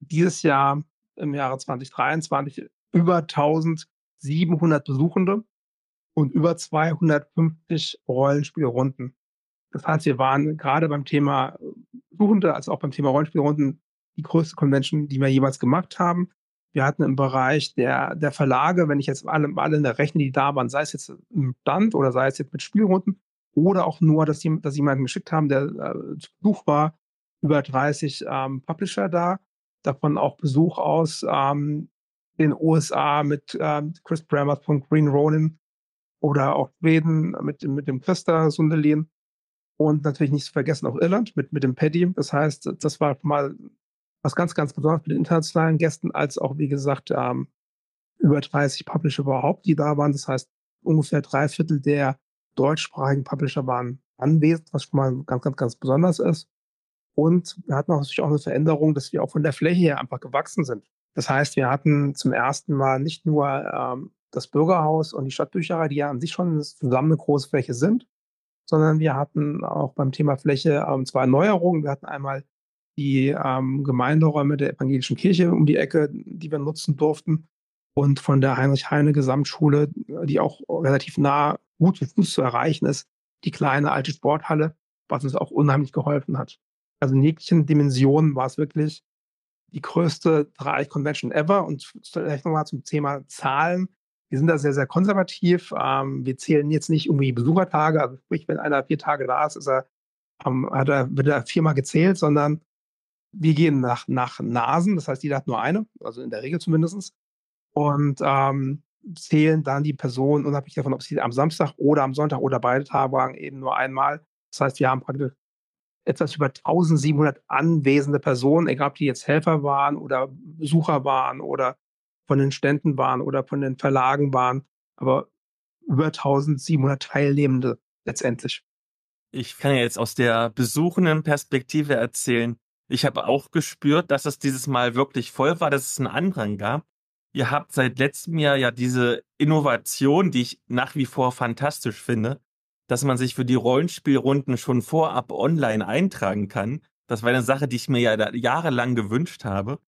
dieses Jahr im Jahre 2023 über 1700 Besuchende und über 250 Rollenspielrunden. Das heißt, wir waren gerade beim Thema Suchende, also auch beim Thema Rollenspielrunden, die größte Convention, die wir jemals gemacht haben. Wir hatten im Bereich der, der Verlage, wenn ich jetzt alle, alle rechne, die da waren, sei es jetzt im Stand oder sei es jetzt mit Spielrunden oder auch nur, dass, die, dass jemanden geschickt haben, der äh, zu Besuch war, über 30 ähm, Publisher da, davon auch Besuch aus ähm, den USA mit ähm, Chris Bramers von Green Ronin oder auch Schweden mit, mit dem Christa Sundelin und natürlich nicht zu vergessen auch Irland mit, mit dem Paddy. Das heißt, das war mal was ganz, ganz besonders mit den internationalen Gästen, als auch, wie gesagt, ähm, über 30 Publisher überhaupt, die da waren. Das heißt, ungefähr drei Viertel der deutschsprachigen Publisher waren anwesend, was schon mal ganz, ganz, ganz besonders ist. Und wir hatten auch natürlich auch eine Veränderung, dass wir auch von der Fläche her einfach gewachsen sind. Das heißt, wir hatten zum ersten Mal nicht nur ähm, das Bürgerhaus und die Stadtbücherei, die ja an sich schon zusammen eine große Fläche sind, sondern wir hatten auch beim Thema Fläche ähm, zwei Neuerungen. Wir hatten einmal die ähm, Gemeinderäume der evangelischen Kirche um die Ecke, die wir nutzen durften und von der Heinrich-Heine-Gesamtschule, die auch relativ nah gut zu Fuß zu erreichen ist, die kleine alte Sporthalle, was uns auch unheimlich geholfen hat. Also in jeglichen Dimensionen war es wirklich die größte Dreieich-Convention ever. Und vielleicht nochmal zum Thema Zahlen. Wir sind da sehr, sehr konservativ. Ähm, wir zählen jetzt nicht irgendwie Besuchertage. Also sprich, wenn einer vier Tage da ist, ist er, ähm, hat er, wird er viermal gezählt, sondern wir gehen nach, nach Nasen. Das heißt, jeder hat nur eine, also in der Regel zumindest. Und ähm, zählen dann die Personen, unabhängig davon, ob sie am Samstag oder am Sonntag oder beide Tage waren, eben nur einmal. Das heißt, wir haben praktisch etwas über 1700 anwesende Personen, egal ob die jetzt Helfer waren oder Besucher waren oder von den Ständen waren oder von den Verlagen waren, aber über 1700 Teilnehmende letztendlich.
Ich kann ja jetzt aus der besuchenden Perspektive erzählen. Ich habe auch gespürt, dass es dieses Mal wirklich voll war, dass es einen Andrang gab. Ihr habt seit letztem Jahr ja diese Innovation, die ich nach wie vor fantastisch finde, dass man sich für die Rollenspielrunden schon vorab online eintragen kann. Das war eine Sache, die ich mir ja jahrelang gewünscht habe.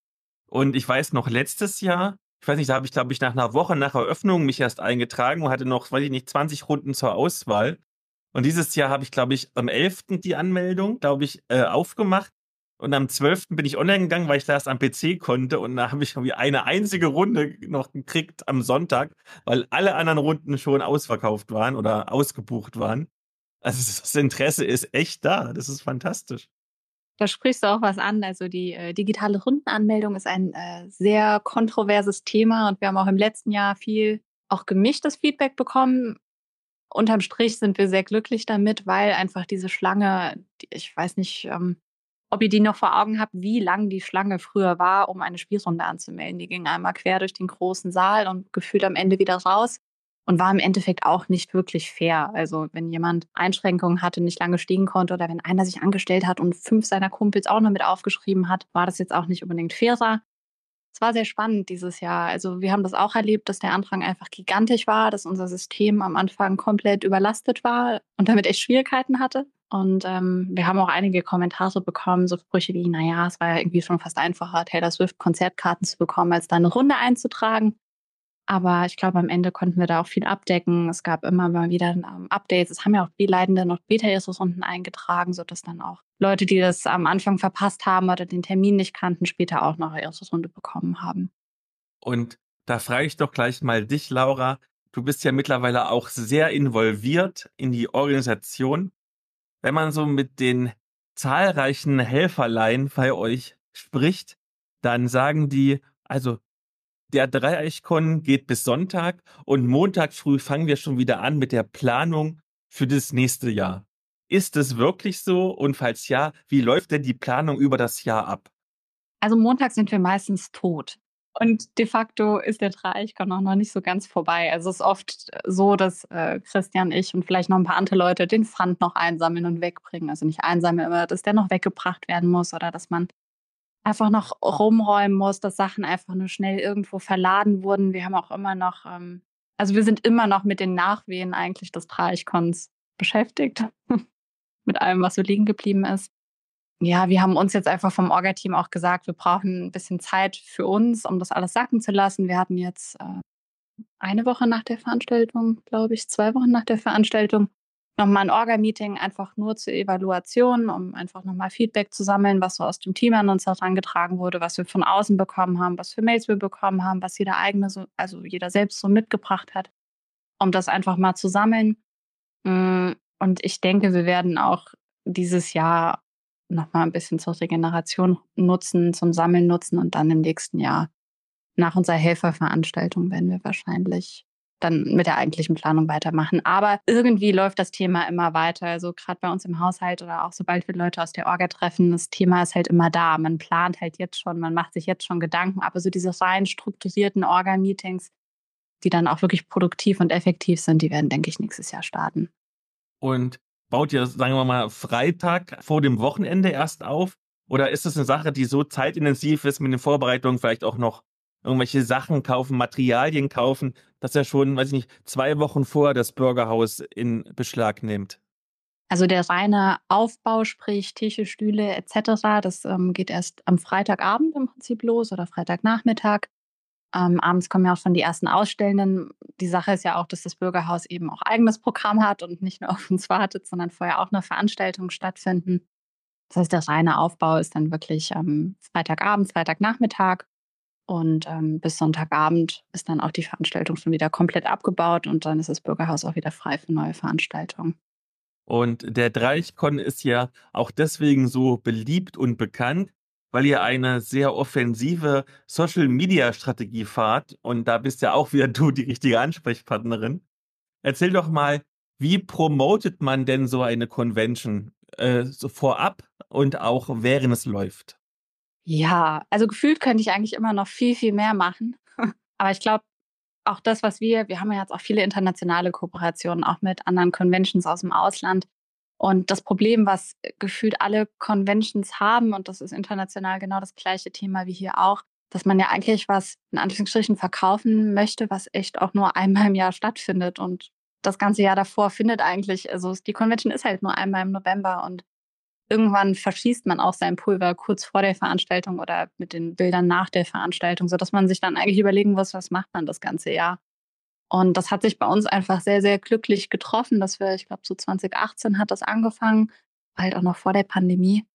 Und ich weiß noch, letztes Jahr ich weiß nicht, da habe ich, glaube ich, nach einer Woche nach Eröffnung mich erst eingetragen und hatte noch, weiß ich nicht, 20 Runden zur Auswahl. Und dieses Jahr habe ich, glaube ich, am 11. die Anmeldung, glaube ich, äh, aufgemacht. Und am 12. bin ich online gegangen, weil ich das am PC konnte. Und da habe ich irgendwie eine einzige Runde noch gekriegt am Sonntag, weil alle anderen Runden schon ausverkauft waren oder ausgebucht waren. Also das Interesse ist echt da. Das ist fantastisch.
Da sprichst du auch was an. Also die äh, digitale Rundenanmeldung ist ein äh, sehr kontroverses Thema und wir haben auch im letzten Jahr viel auch gemischtes Feedback bekommen. Unterm Strich sind wir sehr glücklich damit, weil einfach diese Schlange, ich weiß nicht, ähm, ob ihr die noch vor Augen habt, wie lang die Schlange früher war, um eine Spielrunde anzumelden. Die ging einmal quer durch den großen Saal und gefühlt am Ende wieder raus und war im Endeffekt auch nicht wirklich fair. Also wenn jemand Einschränkungen hatte, nicht lange stehen konnte oder wenn einer sich angestellt hat und fünf seiner Kumpels auch noch mit aufgeschrieben hat, war das jetzt auch nicht unbedingt fairer. Es war sehr spannend dieses Jahr. Also wir haben das auch erlebt, dass der Andrang einfach gigantisch war, dass unser System am Anfang komplett überlastet war und damit echt Schwierigkeiten hatte. Und ähm, wir haben auch einige Kommentare bekommen, so Sprüche wie, naja, es war ja irgendwie schon fast einfacher, Taylor Swift Konzertkarten zu bekommen, als da eine Runde einzutragen. Aber ich glaube, am Ende konnten wir da auch viel abdecken. Es gab immer mal wieder ähm, Updates. Es haben ja auch die Leitenden noch Beta-Jesus-Runden eingetragen, sodass dann auch Leute, die das am Anfang verpasst haben oder den Termin nicht kannten, später auch noch eine Jesus-Runde bekommen haben.
Und da frage ich doch gleich mal dich, Laura. Du bist ja mittlerweile auch sehr involviert in die Organisation. Wenn man so mit den zahlreichen Helferlein bei euch spricht, dann sagen die, also der Dreieichkon geht bis Sonntag und Montag früh fangen wir schon wieder an mit der Planung für das nächste Jahr. Ist es wirklich so? Und falls ja, wie läuft denn die Planung über das Jahr ab?
Also Montag sind wir meistens tot. Und de facto ist der Dreieichkon auch noch nicht so ganz vorbei. Also es ist oft so, dass äh, Christian, ich und vielleicht noch ein paar andere Leute den Pfand noch einsammeln und wegbringen. Also nicht einsammeln, aber dass der noch weggebracht werden muss oder dass man einfach noch rumräumen muss, dass Sachen einfach nur schnell irgendwo verladen wurden. Wir haben auch immer noch, ähm, also wir sind immer noch mit den Nachwehen eigentlich des Traichkons beschäftigt. mit allem, was so liegen geblieben ist. Ja, wir haben uns jetzt einfach vom Orga-Team auch gesagt, wir brauchen ein bisschen Zeit für uns, um das alles sacken zu lassen. Wir hatten jetzt äh, eine Woche nach der Veranstaltung, glaube ich, zwei Wochen nach der Veranstaltung, nochmal ein Orga-Meeting einfach nur zur Evaluation, um einfach nochmal Feedback zu sammeln, was so aus dem Team an uns herangetragen wurde, was wir von außen bekommen haben, was für Mails wir bekommen haben, was jeder eigene, so, also jeder selbst so mitgebracht hat, um das einfach mal zu sammeln. Mm, und ich denke, wir werden auch dieses Jahr nochmal ein bisschen zur Regeneration nutzen, zum Sammeln nutzen und dann im nächsten Jahr nach unserer Helferveranstaltung werden wir wahrscheinlich dann mit der eigentlichen Planung weitermachen. Aber irgendwie läuft das Thema immer weiter. Also gerade bei uns im Haushalt oder auch sobald wir Leute aus der Orga treffen, das Thema ist halt immer da. Man plant halt jetzt schon, man macht sich jetzt schon Gedanken. Aber so diese rein strukturierten Orga-Meetings, die dann auch wirklich produktiv und effektiv sind, die werden, denke ich, nächstes Jahr starten.
Und baut ihr, sagen wir mal, Freitag vor dem Wochenende erst auf? Oder ist es eine Sache, die so zeitintensiv ist mit den Vorbereitungen vielleicht auch noch irgendwelche Sachen kaufen, Materialien kaufen, dass er schon, weiß ich nicht, zwei Wochen vorher das Burgerhaus in Beschlag nimmt.
Also der reine Aufbau, sprich Tische, Stühle etc., das ähm, geht erst am Freitagabend im Prinzip los oder Freitagnachmittag. Ähm, abends kommen ja auch schon die ersten Ausstellenden. Die Sache ist ja auch, dass das Bürgerhaus eben auch eigenes Programm hat und nicht nur auf uns wartet, sondern vorher auch eine Veranstaltung stattfinden. Das heißt, der reine Aufbau ist dann wirklich ähm, Freitagabend, Freitagnachmittag. Und ähm, bis Sonntagabend ist dann auch die Veranstaltung schon wieder komplett abgebaut und dann ist das Bürgerhaus auch wieder frei für neue Veranstaltungen.
Und der Dreichkon ist ja auch deswegen so beliebt und bekannt, weil ihr eine sehr offensive Social-Media-Strategie fahrt. Und da bist ja auch wieder du die richtige Ansprechpartnerin. Erzähl doch mal, wie promotet man denn so eine Convention äh, so vorab und auch während es läuft?
Ja, also gefühlt könnte ich eigentlich immer noch viel, viel mehr machen. Aber ich glaube, auch das, was wir, wir haben ja jetzt auch viele internationale Kooperationen, auch mit anderen Conventions aus dem Ausland. Und das Problem, was gefühlt alle Conventions haben, und das ist international genau das gleiche Thema wie hier auch, dass man ja eigentlich was in Anführungsstrichen verkaufen möchte, was echt auch nur einmal im Jahr stattfindet. Und das ganze Jahr davor findet eigentlich, also die Convention ist halt nur einmal im November und irgendwann verschießt man auch sein Pulver kurz vor der Veranstaltung oder mit den Bildern nach der Veranstaltung, sodass man sich dann eigentlich überlegen muss, was macht man das ganze Jahr. Und das hat sich bei uns einfach sehr, sehr glücklich getroffen, dass wir, ich glaube, so 2018 hat das angefangen, halt auch noch vor der Pandemie,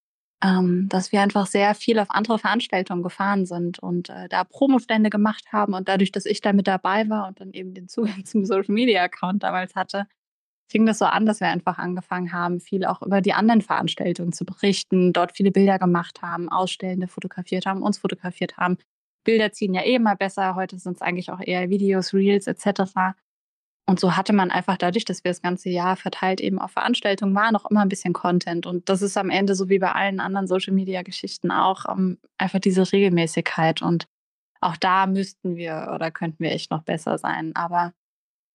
ähm, dass wir einfach sehr viel auf andere Veranstaltungen gefahren sind und äh, da Promostände gemacht haben. Und dadurch, dass ich da mit dabei war und dann eben den Zugang zum Social Media Account damals hatte, fing das so an, dass wir einfach angefangen haben, viel auch über die anderen Veranstaltungen zu berichten, dort viele Bilder gemacht haben, Ausstellende fotografiert haben, uns fotografiert haben. Bilder ziehen ja eh immer besser, heute sind es eigentlich auch eher Videos, Reels etc. Und so hatte man einfach dadurch, dass wir das ganze Jahr verteilt eben auf Veranstaltungen waren, noch immer ein bisschen Content. Und das ist am Ende so wie bei allen anderen Social-Media-Geschichten auch um, ähm, einfach diese Regelmäßigkeit. Und auch da müssten wir oder könnten wir echt noch besser sein. Aber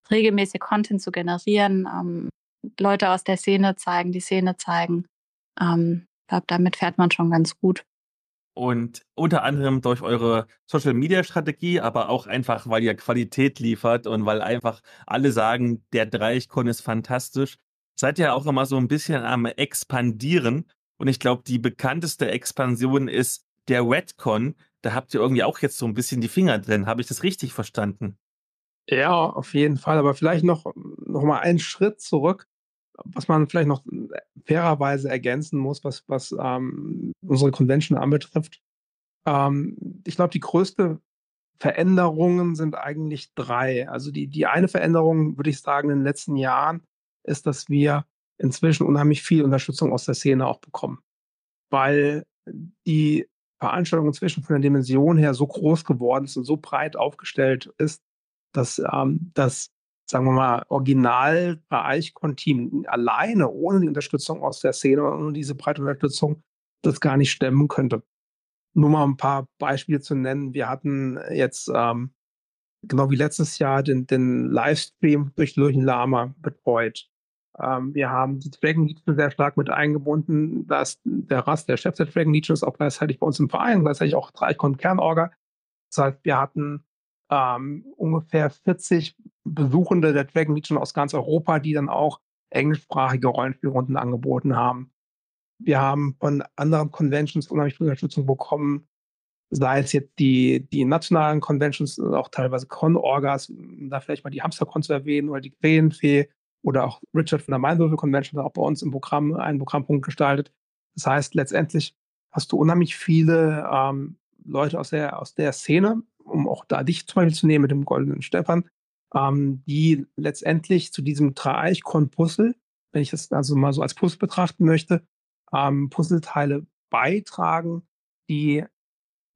regelmäßig Content zu generieren, ähm, Leute aus der Szene zeigen, die Szene zeigen. Ähm, ich glaube, damit fährt man schon ganz gut.
Und unter anderem durch eure Social Media Strategie, aber auch einfach, weil ihr Qualität liefert und weil einfach alle sagen, der Dreichkon ist fantastisch, seid ihr auch immer so ein bisschen am expandieren. Und ich glaube, die bekannteste Expansion ist der Redcon. Da habt ihr irgendwie auch jetzt so ein bisschen die Finger drin. Habe ich das richtig verstanden?
Ja, auf jeden Fall. Aber vielleicht noch, noch mal einen Schritt zurück, was man vielleicht noch fairerweise ergänzen muss, was, was ähm, unsere Convention anbetrifft. Ähm, ich glaube, die größte Veränderungen sind eigentlich drei. Also die, die eine Veränderung, würde ich sagen, in den letzten Jahren ist, dass wir inzwischen unheimlich viel Unterstützung aus der Szene auch bekommen. Weil die Veranstaltung inzwischen von der Dimension her so groß geworden ist und so breit aufgestellt ist, dass ähm, das, sagen wir mal, original bei Eichkorn-Team alleine ohne die Unterstützung aus der Szene und diese breite Unterstützung das gar nicht stemmen könnte. Nur mal ein paar Beispiele zu nennen. Wir hatten jetzt ähm, genau wie letztes Jahr den, den Livestream durch Lurchen Lama betreut. Ähm, wir haben die Dragon Legion sehr stark mit eingebunden. Da ist der Rast, der Chef der Dragon Legion, ist auch gleichzeitig bei uns im Verein, gleichzeitig auch Dreichkon Kernorga. Das heißt, wir hatten ähm, ungefähr 40 Besuchende der Dragon Legion aus ganz Europa, die dann auch englischsprachige Rollenspielrunden angeboten haben. Wir haben von anderen Conventions unheimlich viel Unterstützung bekommen, sei es jetzt die, die nationalen Conventions, auch teilweise Con-Orgas, um da vielleicht mal die Hamstercon zu erwähnen oder die Krähenfee oder auch Richard von der Mainwürfel Convention hat auch bei uns im Programm einen Programmpunkt gestaltet. Das heißt, letztendlich hast du unheimlich viele ähm, Leute aus der, aus der Szene, um auch da dich zum Beispiel zu nehmen mit dem goldenen Stefan, ähm, die letztendlich zu diesem Dreieich-Con-Puzzle, wenn ich das also mal so als Puzzle betrachten möchte, ähm, Puzzleteile beitragen, die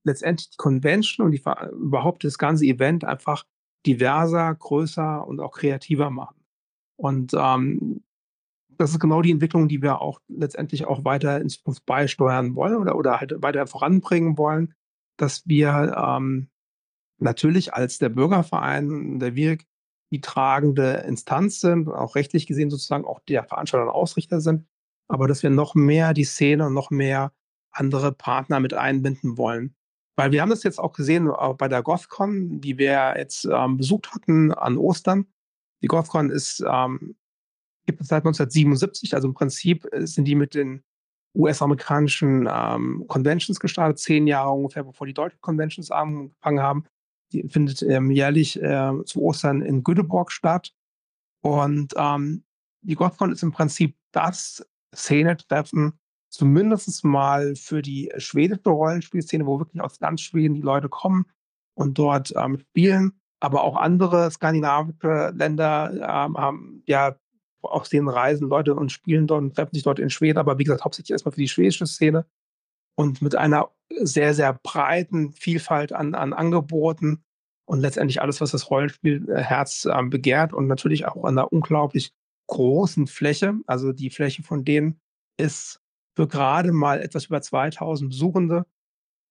letztendlich die Convention und die, überhaupt das ganze Event einfach diverser, größer und auch kreativer machen. Und ähm, das ist genau die Entwicklung, die wir auch letztendlich auch weiter in Zukunft beisteuern wollen oder, oder halt weiter voranbringen wollen, dass wir ähm, natürlich als der Bürgerverein, der WIRG, die tragende Instanz sind, auch rechtlich gesehen sozusagen auch der Veranstalter und Ausrichter sind, aber dass wir noch mehr die Szene und noch mehr andere Partner mit einbinden wollen. Weil wir haben das jetzt auch gesehen auch bei der GothCon, die wir jetzt ähm, besucht hatten an Ostern. Die GothCon ist, ähm, gibt es seit 1977, also im Prinzip äh, sind die mit den US-amerikanischen ähm, Conventions gestartet, zehn Jahre ungefähr, bevor die deutschen Conventions angefangen haben. Die findet ähm, jährlich äh, zu Ostern in Göteborg statt. Und ähm, die GothCon ist im Prinzip das Szene-Treffen, zumindest mal für die schwedische Rollenspielszene, wo wirklich aus ganz Schweden die Leute kommen und dort ähm, spielen. Aber auch andere skandinavische Länder ähm, haben ja aus den Reisen Leute und spielen dort und treffen sich dort in Schweden. Aber wie gesagt, hauptsächlich erstmal für die schwedische Szene und mit einer sehr, sehr breiten Vielfalt an, an Angeboten und letztendlich alles, was das Rollenspielherz äh, begehrt und natürlich auch an einer unglaublich großen Fläche. Also die Fläche von denen ist für gerade mal etwas über 2000 Besuchende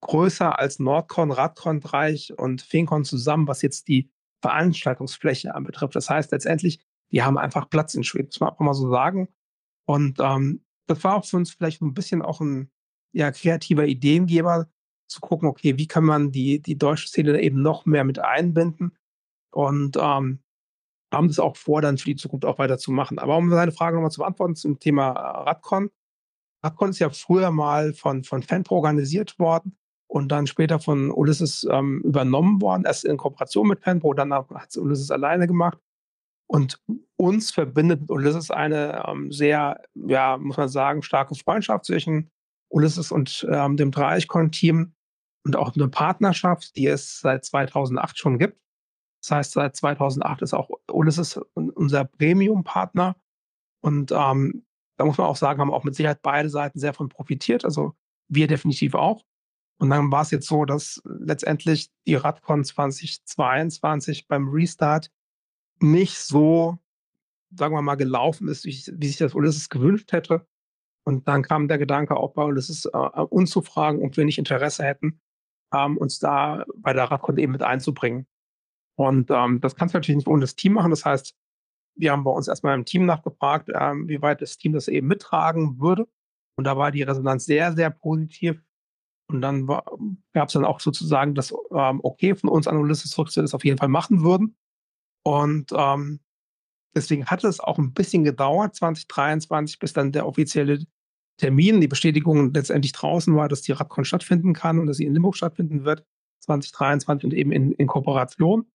größer als Nordcon, Radcon, Reich und Fincon zusammen, was jetzt die Veranstaltungsfläche anbetrifft. Das heißt letztendlich, die haben einfach Platz in Schweden, muss man auch mal so sagen. Und ähm, das war auch für uns vielleicht ein bisschen auch ein ja, kreativer Ideengeber, zu gucken, okay, wie kann man die, die deutsche Szene eben noch mehr mit einbinden. Und ähm, haben das auch vor, dann für die Zukunft auch weiterzumachen. Aber um seine Frage nochmal zu beantworten zum Thema äh, Radcon. Radcon ist ja früher mal von, von Fanpro organisiert worden und dann später von Ulysses ähm, übernommen worden. Erst in Kooperation mit Fanpro, dann hat es Ulysses alleine gemacht. Und uns verbindet mit Ulysses eine ähm, sehr, ja, muss man sagen, starke Freundschaft zwischen Ulysses und ähm, dem Dreieichkon-Team und auch eine Partnerschaft, die es seit 2008 schon gibt. Das heißt, seit 2008 ist auch Ulysses unser Premium-Partner. Und ähm, da muss man auch sagen, haben auch mit Sicherheit beide Seiten sehr von profitiert. Also wir definitiv auch. Und dann war es jetzt so, dass letztendlich die Radcon 2022 beim Restart nicht so, sagen wir mal, gelaufen ist, wie sich das Ulysses gewünscht hätte. Und dann kam der Gedanke auch bei Ulysses, äh, uns zu fragen, ob wir nicht Interesse hätten, ähm, uns da bei der Radcon eben mit einzubringen. Und ähm, das kannst du natürlich nicht ohne das Team machen. Das heißt, wir haben bei uns erstmal im Team nachgefragt, ähm, wie weit das Team das eben mittragen würde. Und da war die Resonanz sehr, sehr positiv. Und dann gab es dann auch sozusagen das ähm, Okay von uns an Ulysses zurück, dass wir das auf jeden Fall machen würden. Und ähm, deswegen hat es auch ein bisschen gedauert, 2023, bis dann der offizielle Termin, die Bestätigung letztendlich draußen war, dass die Radcon stattfinden kann und dass sie in Limburg stattfinden wird, 2023 und eben in, in Kooperation.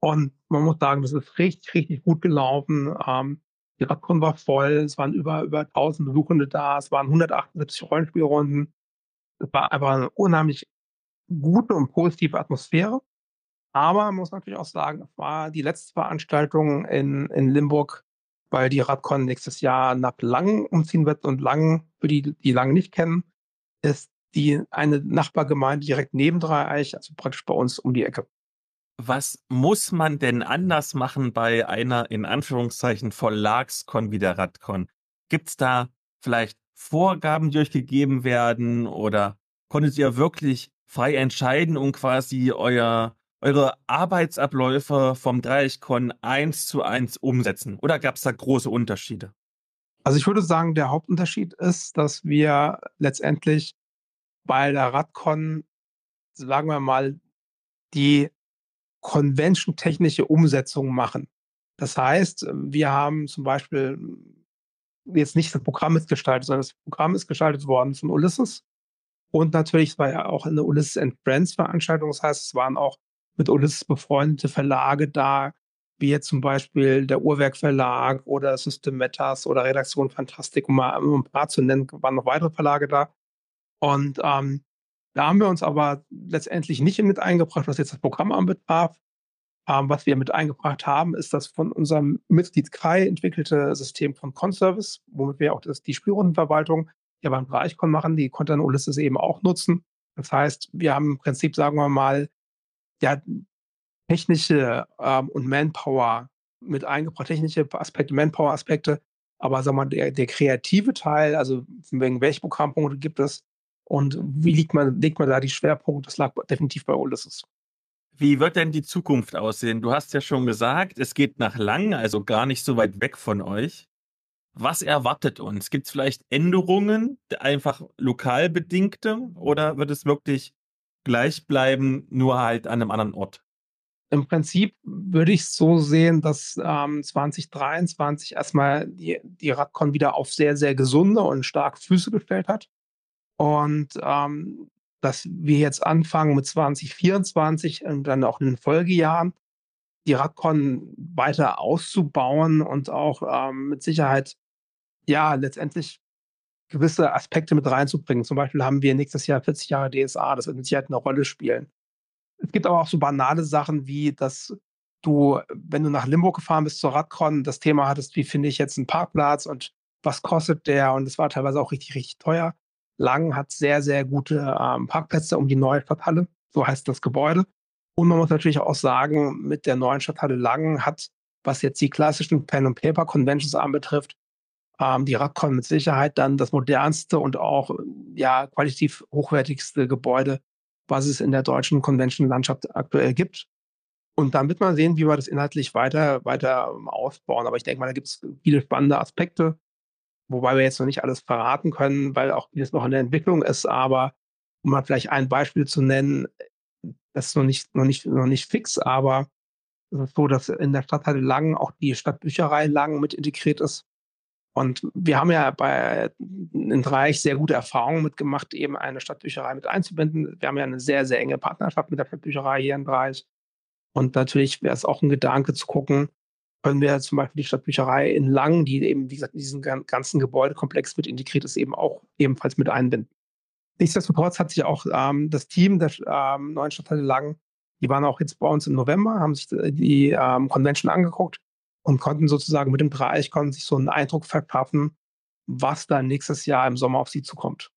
Und man muss sagen, das ist richtig, richtig gut gelaufen. Ähm, die Radcon war voll, es waren über, über 1000 Besuchende da, es waren 178 Rollenspielrunden. Es war einfach eine unheimlich gute und positive Atmosphäre. Aber man muss natürlich auch sagen, es war die letzte Veranstaltung in, in Limburg, weil die Radcon nächstes Jahr nach Langen umziehen wird und Langen, für die, die Langen nicht kennen, ist die eine Nachbargemeinde direkt neben Dreieich, also praktisch bei uns um die Ecke.
Was muss man denn anders machen bei einer in Anführungszeichen Verlagskon wie der Radcon? Gibt es da vielleicht Vorgaben, die euch gegeben werden oder konntet ihr wirklich frei entscheiden und quasi euer, eure Arbeitsabläufe vom Dreieckkon eins zu eins umsetzen? Oder gab es da große Unterschiede?
Also ich würde sagen, der Hauptunterschied ist, dass wir letztendlich bei der Radcon, sagen wir mal, die convention-technische Umsetzung machen. Das heißt, wir haben zum Beispiel jetzt nicht das Programm mitgestaltet, sondern das Programm ist gestaltet worden von Ulysses. Und natürlich war ja auch eine Ulysses and Friends Veranstaltung. Das heißt, es waren auch mit Ulysses befreundete Verlage da, wie jetzt zum Beispiel der Uhrwerk Verlag oder System Metas oder Redaktion Fantastik, um mal ein paar zu nennen, waren noch weitere Verlage da. Und ähm, da haben wir uns aber letztendlich nicht mit eingebracht, was jetzt das Programm anbetraf. Ähm, was wir mit eingebracht haben, ist das von unserem Mitglied Kai entwickelte System von Conservice, womit wir auch das, die Spielrundenverwaltung ja beim Bereichcon machen. Die konnte dann Ulysses eben auch nutzen. Das heißt, wir haben im Prinzip, sagen wir mal, ja, technische ähm, und Manpower mit eingebracht, technische Aspekte, Manpower-Aspekte. Aber wir mal, der, der kreative Teil, also wegen welche Programmpunkte gibt es, und wie liegt man, legt man da die Schwerpunkte? Das lag definitiv bei Ulysses.
Wie wird denn die Zukunft aussehen? Du hast ja schon gesagt, es geht nach lang, also gar nicht so weit weg von euch. Was erwartet uns? Gibt es vielleicht Änderungen, einfach lokal bedingte, oder wird es wirklich gleich bleiben, nur halt an einem anderen Ort?
Im Prinzip würde ich so sehen, dass ähm, 2023 erstmal die, die Radcon wieder auf sehr, sehr gesunde und starke Füße gestellt hat. Und ähm, dass wir jetzt anfangen mit 2024 und dann auch in den Folgejahren die Radcon weiter auszubauen und auch ähm, mit Sicherheit ja letztendlich gewisse Aspekte mit reinzubringen. Zum Beispiel haben wir nächstes Jahr 40 Jahre DSA, das wird mit Sicherheit eine Rolle spielen. Es gibt aber auch so banale Sachen wie, dass du, wenn du nach Limburg gefahren bist zur Radcon, das Thema hattest, wie finde ich jetzt einen Parkplatz und was kostet der? Und es war teilweise auch richtig, richtig teuer. Lang hat sehr, sehr gute ähm, Parkplätze um die neue Stadthalle. So heißt das Gebäude. Und man muss natürlich auch sagen, mit der neuen Stadthalle Langen hat, was jetzt die klassischen Pen and Paper Conventions anbetrifft, ähm, die Radcon mit Sicherheit dann das modernste und auch ja qualitativ hochwertigste Gebäude, was es in der deutschen Convention-Landschaft aktuell gibt. Und dann wird man sehen, wie wir das inhaltlich weiter, weiter ausbauen. Aber ich denke mal, da gibt es viele spannende Aspekte wobei wir jetzt noch nicht alles verraten können, weil auch vieles noch in der Entwicklung ist. Aber um mal vielleicht ein Beispiel zu nennen, das ist noch nicht, noch nicht, noch nicht fix, aber es ist so, dass in der Stadtteil Langen auch die Stadtbücherei Langen mit integriert ist. Und wir haben ja bei in Reich sehr gute Erfahrungen mitgemacht, eben eine Stadtbücherei mit einzubinden. Wir haben ja eine sehr, sehr enge Partnerschaft mit der Stadtbücherei hier in Reich. Und natürlich wäre es auch ein Gedanke zu gucken, können wir zum Beispiel die Stadtbücherei in Lang, die eben, wie gesagt, in diesen ganzen Gebäudekomplex mit integriert ist, eben auch ebenfalls mit einbinden. Nichtsdestotrotz hat sich auch ähm, das Team der ähm, neuen Stadtteile Lang, die waren auch jetzt bei uns im November, haben sich die ähm, Convention angeguckt und konnten sozusagen mit dem Bereich konnten sich so einen Eindruck verschaffen, was dann nächstes Jahr im Sommer auf sie zukommt.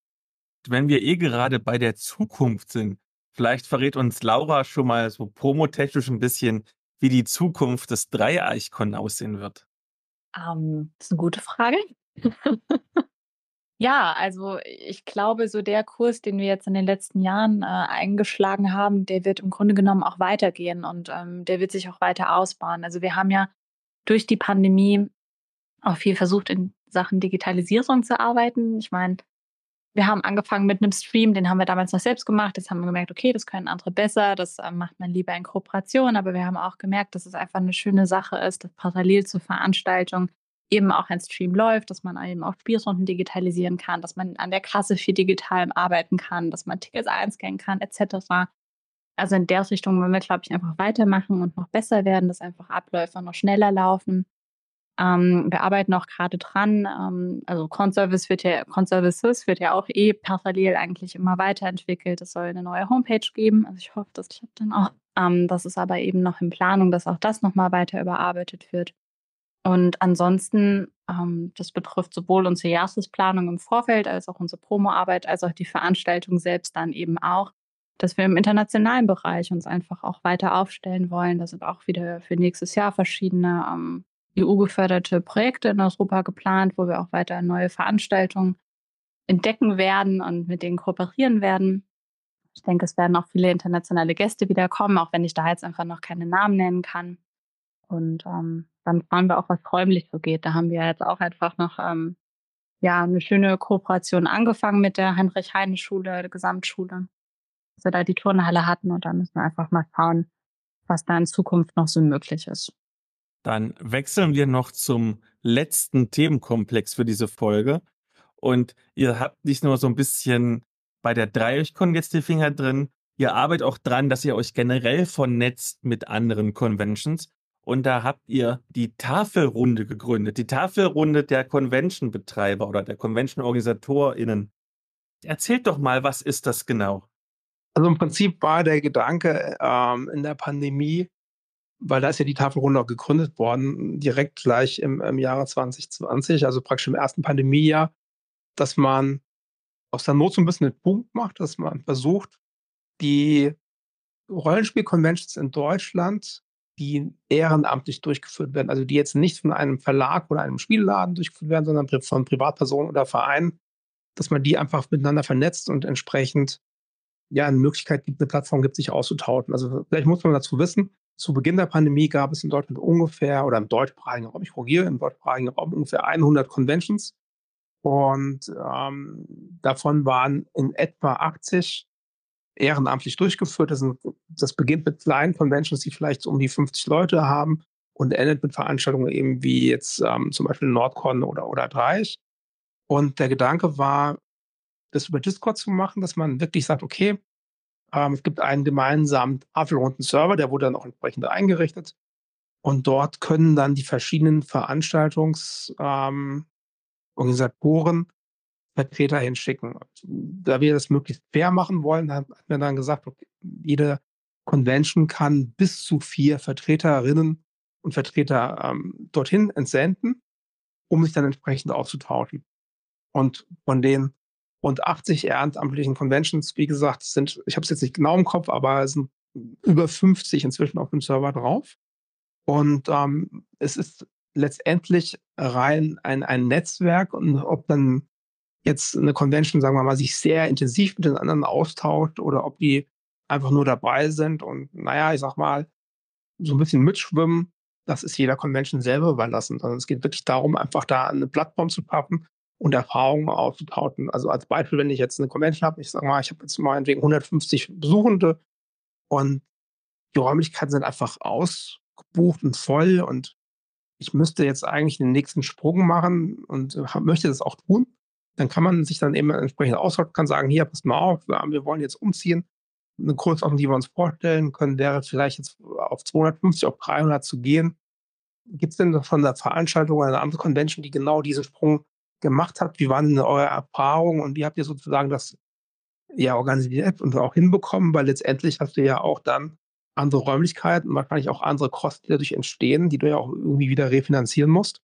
Wenn wir eh gerade bei der Zukunft sind, vielleicht verrät uns Laura schon mal so promotechnisch ein bisschen, wie die Zukunft des Dreieichkon aussehen wird?
Ähm, das ist eine gute Frage. ja, also ich glaube, so der Kurs, den wir jetzt in den letzten Jahren äh, eingeschlagen haben, der wird im Grunde genommen auch weitergehen und ähm, der wird sich auch weiter ausbauen. Also wir haben ja durch die Pandemie auch viel versucht, in Sachen Digitalisierung zu arbeiten. Ich meine, wir haben angefangen mit einem Stream, den haben wir damals noch selbst gemacht. Jetzt haben wir gemerkt, okay, das können andere besser, das äh, macht man lieber in Kooperation. Aber wir haben auch gemerkt, dass es einfach eine schöne Sache ist, dass parallel zur Veranstaltung eben auch ein Stream läuft, dass man eben auch Spielrunden digitalisieren kann, dass man an der Kasse viel digital arbeiten kann, dass man Tickets einscannen kann, etc. also in der Richtung wollen wir, glaube ich, einfach weitermachen und noch besser werden, dass einfach Abläufe noch schneller laufen. Ähm, wir arbeiten auch gerade dran. Ähm, also Conservice wird ja, Conservices wird ja auch eh parallel eigentlich immer weiterentwickelt. Es soll eine neue Homepage geben. Also ich hoffe, das klappt dann auch. Ähm, das ist aber eben noch in Planung, dass auch das nochmal weiter überarbeitet wird. Und ansonsten, ähm, das betrifft sowohl unsere Jahresplanung im Vorfeld als auch unsere Promoarbeit, als auch die Veranstaltung selbst dann eben auch, dass wir im internationalen Bereich uns einfach auch weiter aufstellen wollen. Da sind auch wieder für nächstes Jahr verschiedene ähm, EU-geförderte Projekte in Europa geplant, wo wir auch weiter neue Veranstaltungen entdecken werden und mit denen kooperieren werden. Ich denke, es werden auch viele internationale Gäste wieder kommen, auch wenn ich da jetzt einfach noch keine Namen nennen kann. Und ähm, dann fahren wir auch, was räumlich so geht. Da haben wir jetzt auch einfach noch ähm, ja eine schöne Kooperation angefangen mit der Heinrich-Heine-Schule, der Gesamtschule, dass wir da die Turnhalle hatten und dann müssen wir einfach mal schauen, was da in Zukunft noch so möglich ist.
Dann wechseln wir noch zum letzten Themenkomplex für diese Folge. Und ihr habt nicht nur so ein bisschen bei der Dreieckon jetzt die Finger drin, ihr arbeitet auch dran, dass ihr euch generell vernetzt mit anderen Conventions. Und da habt ihr die Tafelrunde gegründet, die Tafelrunde der Convention-Betreiber oder der Convention-OrganisatorInnen. Erzählt doch mal, was ist das genau?
Also im Prinzip war der Gedanke ähm, in der Pandemie, weil da ist ja die Tafelrunde auch gegründet worden, direkt gleich im, im Jahre 2020, also praktisch im ersten Pandemiejahr, dass man aus der Not so ein bisschen einen Punkt macht, dass man versucht, die Rollenspiel-Conventions in Deutschland die ehrenamtlich durchgeführt werden, also die jetzt nicht von einem Verlag oder einem Spielladen durchgeführt werden, sondern von Privatpersonen oder Vereinen, dass man die einfach miteinander vernetzt und entsprechend ja eine Möglichkeit gibt, eine Plattform gibt, sich auszutauschen. Also vielleicht muss man dazu wissen, zu Beginn der Pandemie gab es in Deutschland ungefähr, oder im deutschsprachigen Raum, ich korrigiere, im deutschsprachigen Raum ungefähr 100 Conventions. Und ähm, davon waren in etwa 80 ehrenamtlich durchgeführt. Das, sind, das beginnt mit kleinen Conventions, die vielleicht so um die 50 Leute haben und endet mit Veranstaltungen eben wie jetzt ähm, zum Beispiel Nordcon oder, oder Dreich. Und der Gedanke war, das über Discord zu machen, dass man wirklich sagt, okay, ähm, es gibt einen gemeinsamen tafelrunden Server, der wurde dann auch entsprechend eingerichtet. Und dort können dann die verschiedenen Veranstaltungsorganisatoren ähm, Vertreter hinschicken. Da wir das möglichst fair machen wollen, hat wir dann gesagt, okay, jede Convention kann bis zu vier Vertreterinnen und Vertreter ähm, dorthin entsenden, um sich dann entsprechend auszutauschen. Und von den rund 80 ehrenamtlichen Conventions, wie gesagt, sind, ich habe es jetzt nicht genau im Kopf, aber es sind über 50 inzwischen auf dem Server drauf. Und ähm, es ist letztendlich rein ein, ein Netzwerk und ob dann jetzt eine Convention, sagen wir mal, sich sehr intensiv mit den anderen austauscht oder ob die einfach nur dabei sind und naja, ich sag mal, so ein bisschen mitschwimmen, das ist jeder Convention selber überlassen. Sondern es geht wirklich darum, einfach da eine Plattform zu pappen und Erfahrungen auszutauschen. Also als Beispiel, wenn ich jetzt eine Convention habe, ich sage mal, ich habe jetzt meinetwegen 150 Besuchende und die Räumlichkeiten sind einfach ausgebucht und voll und ich müsste jetzt eigentlich den nächsten Sprung machen und möchte das auch tun dann kann man sich dann eben entsprechend austauschen, kann sagen, hier, passt mal auf, wir wollen jetzt umziehen. Eine Kurzordnung, die wir uns vorstellen können, wäre vielleicht jetzt auf 250, auf 300 zu gehen. Gibt es denn von der Veranstaltung oder einer anderen Convention, die genau diesen Sprung gemacht hat? Wie waren denn eure Erfahrungen und wie habt ihr sozusagen das ja organisiert und auch hinbekommen? Weil letztendlich hast du ja auch dann andere Räumlichkeiten wahrscheinlich auch andere Kosten, die dadurch entstehen, die du ja auch irgendwie wieder refinanzieren musst.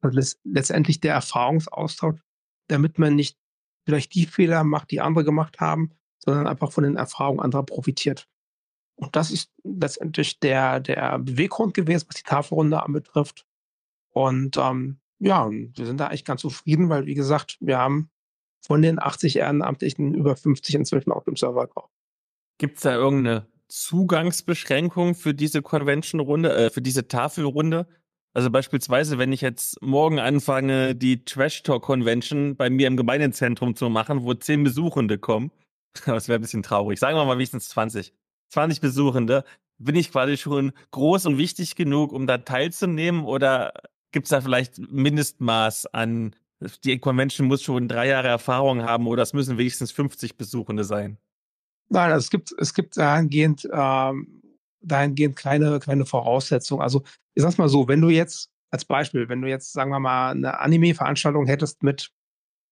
Also letztendlich der Erfahrungsaustausch damit man nicht vielleicht die Fehler macht, die andere gemacht haben, sondern einfach von den Erfahrungen anderer profitiert. Und das ist letztendlich der, der Beweggrund gewesen, was die Tafelrunde anbetrifft. Und ähm, ja, wir sind da eigentlich ganz zufrieden, weil, wie gesagt, wir haben von den 80 Ehrenamtlichen über 50 inzwischen auf dem Server drauf.
Gibt es da irgendeine Zugangsbeschränkung für diese Convention-Runde, äh, für diese Tafelrunde? Also beispielsweise, wenn ich jetzt morgen anfange, die Trash Talk Convention bei mir im Gemeindezentrum zu machen, wo zehn Besuchende kommen, das wäre ein bisschen traurig. Sagen wir mal wenigstens 20. 20 Besuchende. Bin ich quasi schon groß und wichtig genug, um da teilzunehmen? Oder gibt es da vielleicht Mindestmaß an, die Convention muss schon drei Jahre Erfahrung haben oder es müssen wenigstens 50 Besuchende sein?
Nein, also es gibt, es gibt dahingehend, ähm, dahingehend keine, keine Voraussetzung. Also ich sag's mal so, wenn du jetzt als Beispiel, wenn du jetzt, sagen wir mal, eine Anime-Veranstaltung hättest mit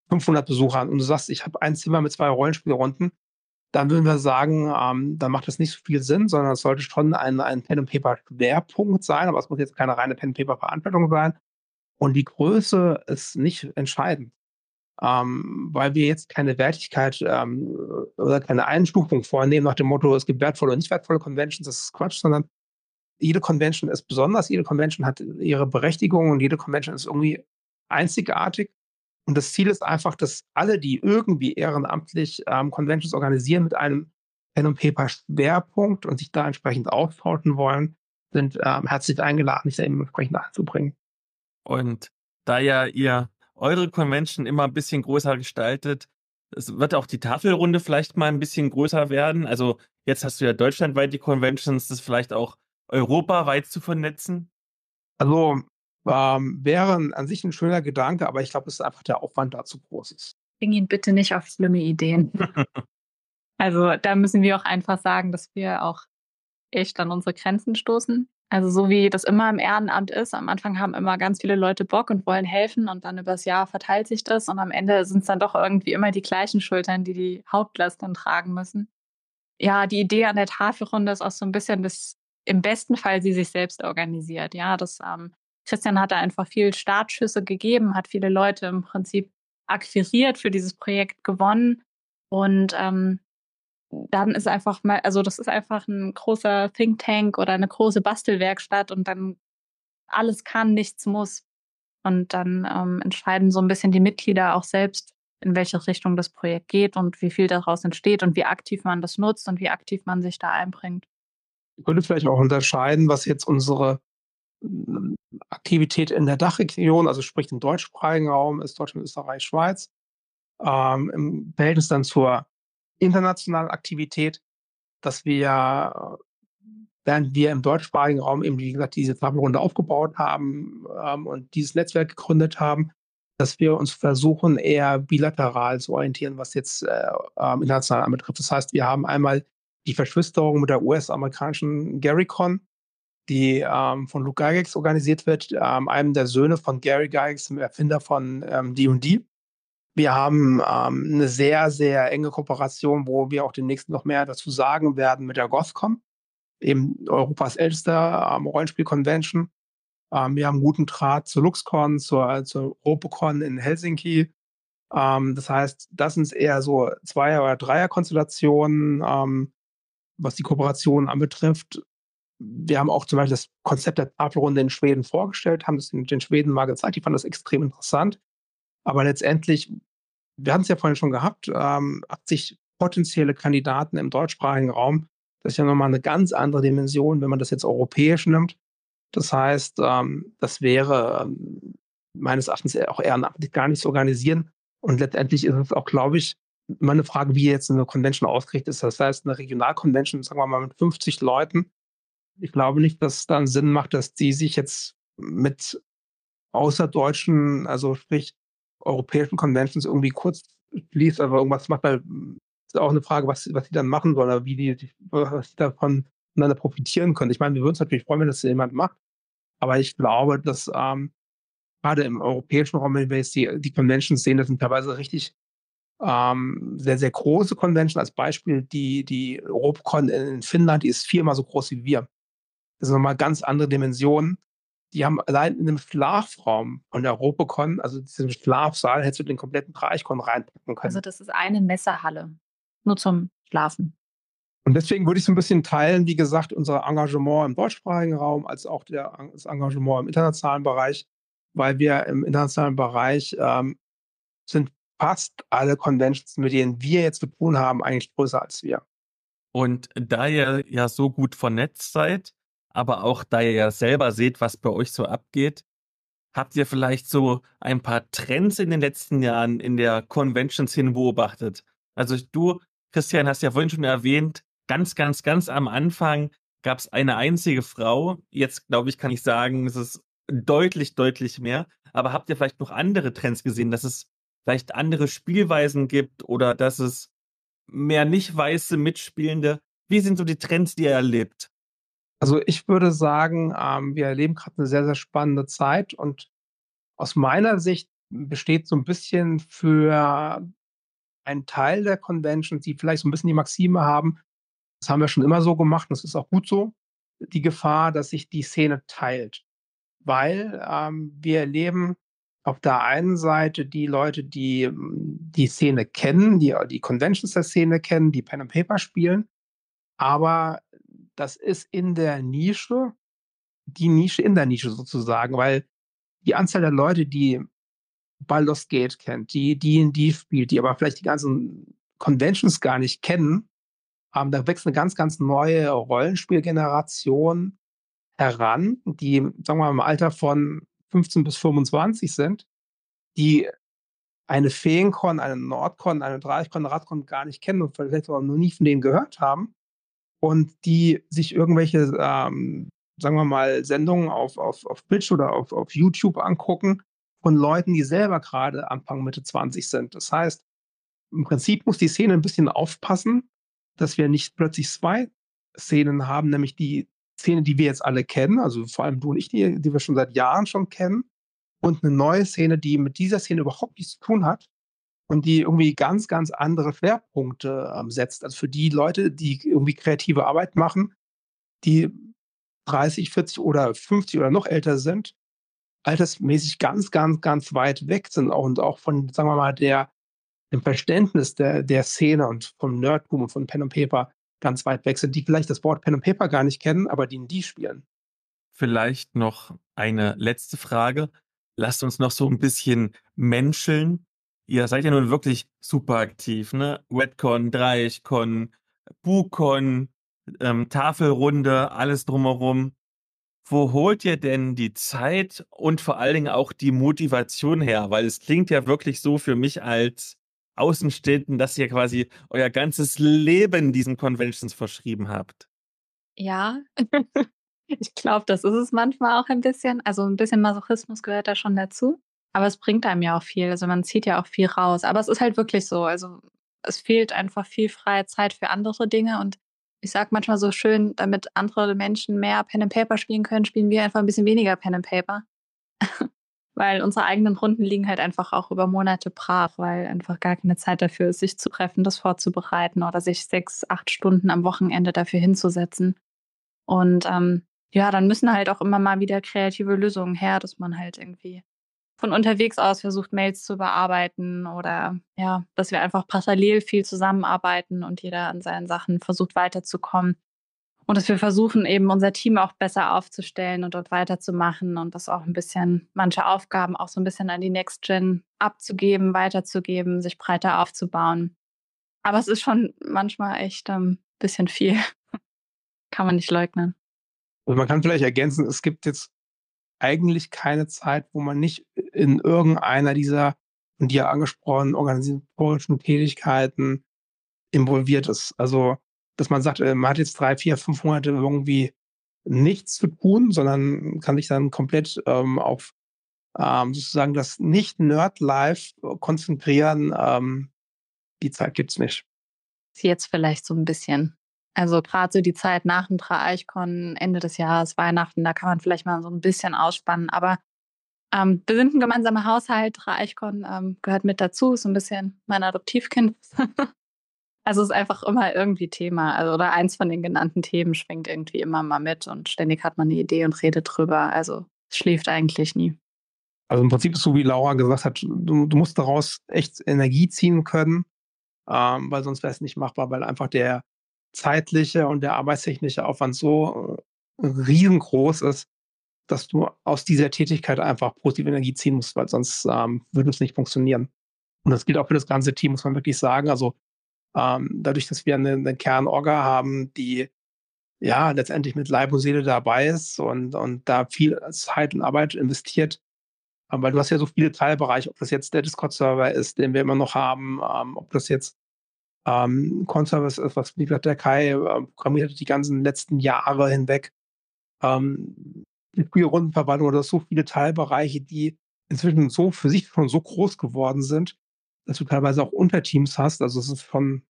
500 Besuchern und du sagst, ich habe ein Zimmer mit zwei Rollenspielrunden, dann würden wir sagen, ähm, dann macht das nicht so viel Sinn, sondern es sollte schon ein, ein Pen-and-Paper-Schwerpunkt sein, aber es muss jetzt keine reine Pen-and-Paper-Veranstaltung sein. Und die Größe ist nicht entscheidend, ähm, weil wir jetzt keine Wertigkeit ähm, oder keine Einstufung vornehmen nach dem Motto, es gibt wertvolle und nicht wertvolle Conventions, das ist Quatsch, sondern jede Convention ist besonders, jede Convention hat ihre Berechtigung und jede Convention ist irgendwie einzigartig. Und das Ziel ist einfach, dass alle, die irgendwie ehrenamtlich ähm, Conventions organisieren mit einem Pen und Paper Schwerpunkt und sich da entsprechend austauschen wollen, sind ähm, herzlich eingeladen, sich da eben entsprechend einzubringen.
Und da ja ihr eure Convention immer ein bisschen größer gestaltet, es wird auch die Tafelrunde vielleicht mal ein bisschen größer werden. Also jetzt hast du ja deutschlandweit die Conventions, das vielleicht auch europaweit zu vernetzen?
Also ähm, wäre an sich ein schöner Gedanke, aber ich glaube, es ist einfach der Aufwand da zu groß ist.
Bring ihn bitte nicht auf schlimme Ideen. also da müssen wir auch einfach sagen, dass wir auch echt an unsere Grenzen stoßen. Also so wie das immer im Ehrenamt ist, am Anfang haben immer ganz viele Leute Bock und wollen helfen und dann übers Jahr verteilt sich das und am Ende sind es dann doch irgendwie immer die gleichen Schultern, die die Hauptlast dann tragen müssen. Ja, die Idee an der Tafelrunde ist auch so ein bisschen das im besten Fall sie sich selbst organisiert. Ja, das ähm, Christian hat da einfach viel Startschüsse gegeben, hat viele Leute im Prinzip akquiriert für dieses Projekt gewonnen und ähm, dann ist einfach mal, also das ist einfach ein großer Think Tank oder eine große Bastelwerkstatt und dann alles kann, nichts muss. Und dann ähm, entscheiden so ein bisschen die Mitglieder auch selbst, in welche Richtung das Projekt geht und wie viel daraus entsteht und wie aktiv man das nutzt und wie aktiv man sich da einbringt.
Ich könnte vielleicht auch unterscheiden, was jetzt unsere Aktivität in der Dachregion, also sprich im deutschsprachigen Raum ist, Deutschland, Österreich, Schweiz, ähm, im Verhältnis dann zur internationalen Aktivität, dass wir, während wir im deutschsprachigen Raum eben, wie gesagt, diese Tafelrunde aufgebaut haben ähm, und dieses Netzwerk gegründet haben, dass wir uns versuchen, eher bilateral zu orientieren, was jetzt äh, äh, international anbetrifft. Das heißt, wir haben einmal die Verschwisterung mit der US-amerikanischen GaryCon, die ähm, von Luke Gygax organisiert wird, ähm, einem der Söhne von Gary Gygax, dem Erfinder von D&D. Ähm, wir haben ähm, eine sehr, sehr enge Kooperation, wo wir auch demnächst noch mehr dazu sagen werden mit der GothCom, eben Europas ältester ähm, Rollenspiel-Convention. Wir haben guten Draht zur LuxCon, zur, zur Europacon in Helsinki. Ähm, das heißt, das sind eher so Zweier- oder Dreier-Konstellationen. Ähm, was die Kooperation anbetrifft. Wir haben auch zum Beispiel das Konzept der Tafelrunde in Schweden vorgestellt, haben in den Schweden mal gezeigt. Die fanden das extrem interessant. Aber letztendlich, wir hatten es ja vorhin schon gehabt, ähm, 80 potenzielle Kandidaten im deutschsprachigen Raum. Das ist ja nochmal eine ganz andere Dimension, wenn man das jetzt europäisch nimmt. Das heißt, ähm, das wäre ähm, meines Erachtens auch ehrenamtlich gar nicht zu organisieren. Und letztendlich ist es auch, glaube ich, immer eine Frage, wie jetzt eine Convention ausgerichtet ist. Das heißt, eine Regionalconvention, sagen wir mal mit 50 Leuten. Ich glaube nicht, dass es dann Sinn macht, dass die sich jetzt mit außerdeutschen, also sprich europäischen Conventions irgendwie kurz schließt, aber irgendwas macht, weil ist auch eine Frage, was, was die dann machen sollen, oder wie die, was die davon voneinander profitieren können. Ich meine, wir würden uns natürlich freuen, wenn das jemand macht, aber ich glaube, dass ähm, gerade im europäischen Raum, wenn wir jetzt die, die Conventions sehen, das sind teilweise richtig ähm, sehr, sehr große Convention. Als Beispiel die, die Europacon in Finnland, die ist viermal so groß wie wir. Das sind nochmal ganz andere Dimensionen. Die haben allein in einem Schlafraum von der Europacon, also diesem Schlafsaal, hättest du den kompletten Dreichkon reinpacken können.
Also das ist eine Messerhalle. Nur zum Schlafen.
Und deswegen würde ich so ein bisschen teilen, wie gesagt, unser Engagement im deutschsprachigen Raum als auch der, das Engagement im internationalen Bereich, weil wir im internationalen Bereich ähm, sind fast alle Conventions, mit denen wir jetzt zu tun haben, eigentlich größer als wir.
Und da ihr ja so gut vernetzt seid, aber auch da ihr ja selber seht, was bei euch so abgeht, habt ihr vielleicht so ein paar Trends in den letzten Jahren in der Convention-Szene beobachtet? Also du, Christian, hast ja vorhin schon erwähnt, ganz, ganz, ganz am Anfang gab es eine einzige Frau. Jetzt, glaube ich, kann ich sagen, es ist deutlich, deutlich mehr. Aber habt ihr vielleicht noch andere Trends gesehen, dass es vielleicht andere Spielweisen gibt oder dass es mehr nicht weiße Mitspielende? Wie sind so die Trends, die ihr erlebt?
Also ich würde sagen, ähm, wir erleben gerade eine sehr, sehr spannende Zeit und aus meiner Sicht besteht so ein bisschen für einen Teil der Conventions, die vielleicht so ein bisschen die Maxime haben, das haben wir schon immer so gemacht und das ist auch gut so, die Gefahr, dass sich die Szene teilt. Weil ähm, wir erleben auf der einen Seite die Leute, die die Szene kennen, die die Conventions der Szene kennen, die Pen and Paper spielen, aber das ist in der Nische, die Nische in der Nische sozusagen, weil die Anzahl der Leute, die Baldur's Gate kennt, die D&D spielt, die aber vielleicht die ganzen Conventions gar nicht kennen, ähm, da wächst eine ganz, ganz neue Rollenspielgeneration heran, die, sagen wir mal, im Alter von 15 bis 25 sind, die eine Feencon, eine Nordcon, eine Dreichcon, Radcon gar nicht kennen und vielleicht auch noch nie von denen gehört haben und die sich irgendwelche, ähm, sagen wir mal, Sendungen auf, auf, auf Twitch oder auf, auf YouTube angucken von Leuten, die selber gerade Anfang, Mitte 20 sind. Das heißt, im Prinzip muss die Szene ein bisschen aufpassen, dass wir nicht plötzlich zwei Szenen haben, nämlich die Szene, die wir jetzt alle kennen, also vor allem du und ich, die, die wir schon seit Jahren schon kennen, und eine neue Szene, die mit dieser Szene überhaupt nichts zu tun hat, und die irgendwie ganz, ganz andere Schwerpunkte ähm, setzt. Also für die Leute, die irgendwie kreative Arbeit machen, die 30, 40 oder 50 oder noch älter sind, altersmäßig ganz, ganz, ganz weit weg sind auch, und auch von, sagen wir mal, der, dem Verständnis der, der Szene und vom Nerdboom und von Pen and Paper ganz weit weg sind, die vielleicht das Wort Pen and Paper gar nicht kennen, aber die in die spielen.
Vielleicht noch eine letzte Frage. Lasst uns noch so ein bisschen menscheln. Ihr seid ja nun wirklich super aktiv, ne? Redcon, Dreichcon, Bukon, ähm, Tafelrunde, alles drumherum. Wo holt ihr denn die Zeit und vor allen Dingen auch die Motivation her? Weil es klingt ja wirklich so für mich als Außenstehenden, dass ihr quasi euer ganzes Leben diesen Conventions verschrieben habt.
Ja, ich glaube, das ist es manchmal auch ein bisschen. Also ein bisschen Masochismus gehört da schon dazu. Aber es bringt einem ja auch viel. Also man zieht ja auch viel raus. Aber es ist halt wirklich so. Also es fehlt einfach viel freie Zeit für andere Dinge. Und ich sage manchmal so schön, damit andere Menschen mehr Pen and Paper spielen können, spielen wir einfach ein bisschen weniger Pen and Paper. weil unsere eigenen Runden liegen halt einfach auch über Monate brach, weil einfach gar keine Zeit dafür ist, sich zu treffen, das vorzubereiten oder sich sechs, acht Stunden am Wochenende dafür hinzusetzen. Und ähm, ja, dann müssen halt auch immer mal wieder kreative Lösungen her, dass man halt irgendwie von unterwegs aus versucht, Mails zu bearbeiten oder ja, dass wir einfach parallel viel zusammenarbeiten und jeder an seinen Sachen versucht weiterzukommen. Und dass wir versuchen, eben unser Team auch besser aufzustellen und dort weiterzumachen und das auch ein bisschen, manche Aufgaben auch so ein bisschen an die Next Gen abzugeben, weiterzugeben, sich breiter aufzubauen. Aber es ist schon manchmal echt ein ähm, bisschen viel. kann man nicht leugnen.
Also man kann vielleicht ergänzen, es gibt jetzt eigentlich keine Zeit, wo man nicht in irgendeiner dieser von dir angesprochenen organisatorischen Tätigkeiten involviert ist. Also, dass man sagt, äh, man hat jetzt drei, vier, fünf Monate irgendwie nichts zu tun, sondern kann sich dann komplett ähm, auf ähm, sozusagen das Nicht-Nerd-Life konzentrieren. Ähm, die Zeit gibt's nicht.
Jetzt vielleicht so ein bisschen. Also gerade so die Zeit nach dem Traeichkon, Ende des Jahres, Weihnachten, da kann man vielleicht mal so ein bisschen ausspannen. Aber ähm, wir sind ein gemeinsamer Haushalt. Traeichkon ähm, gehört mit dazu, so ein bisschen mein Adoptivkind. also ist einfach immer irgendwie Thema. Also oder eins von den genannten Themen schwingt irgendwie immer mal mit und ständig hat man eine Idee und redet drüber. Also es schläft eigentlich nie.
Also im Prinzip ist so, wie Laura gesagt hat, du, du musst daraus echt Energie ziehen können, ähm, weil sonst wäre es nicht machbar, weil einfach der zeitliche und der arbeitstechnische Aufwand so äh, riesengroß ist, dass du aus dieser Tätigkeit einfach positive Energie ziehen musst, weil sonst ähm, würde es nicht funktionieren. Und das gilt auch für das ganze Team, muss man wirklich sagen. Also ähm, dadurch, dass wir eine, eine Kernorga haben, die ja letztendlich mit Leib und Seele dabei ist und, und da viel Zeit und Arbeit investiert, ähm, weil du hast ja so viele Teilbereiche, ob das jetzt der Discord-Server ist, den wir immer noch haben, ähm, ob das jetzt ähm, Conservice ist, was wie gesagt, der Kai äh, programmiert hat die ganzen letzten Jahre hinweg. Ähm, die frühe Rundenverwaltung oder so viele Teilbereiche, die inzwischen so für sich schon so groß geworden sind, dass du teilweise auch Unterteams hast. Also es ist von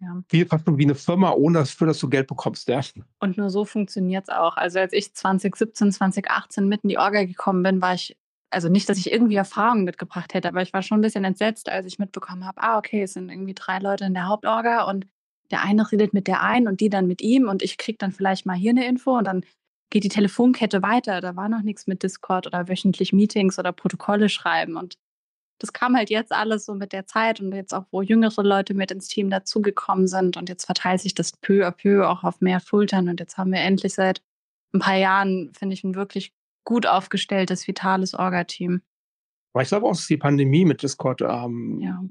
Ja.
Viel fast wie eine Firma, ohne dafür, dass du Geld bekommst, ja.
Und nur so funktioniert es auch. Also als ich 2017, 2018 mitten in die Orga gekommen bin, war ich, also nicht, dass ich irgendwie Erfahrungen mitgebracht hätte, aber ich war schon ein bisschen entsetzt, als ich mitbekommen habe, ah, okay, es sind irgendwie drei Leute in der Hauptorga und der eine redet mit der einen und die dann mit ihm und ich kriege dann vielleicht mal hier eine Info und dann geht die Telefonkette weiter. Da war noch nichts mit Discord oder wöchentlich Meetings oder Protokolle schreiben. Und das kam halt jetzt alles so mit der Zeit und jetzt auch, wo jüngere Leute mit ins Team dazugekommen sind. Und jetzt verteilt sich das peu à peu auch auf mehr Schultern. Und jetzt haben wir endlich seit ein paar Jahren, finde ich, ein wirklich gut aufgestelltes, vitales Orga-Team.
Aber ich glaube auch, dass die Pandemie mit Discord ähm,
ja.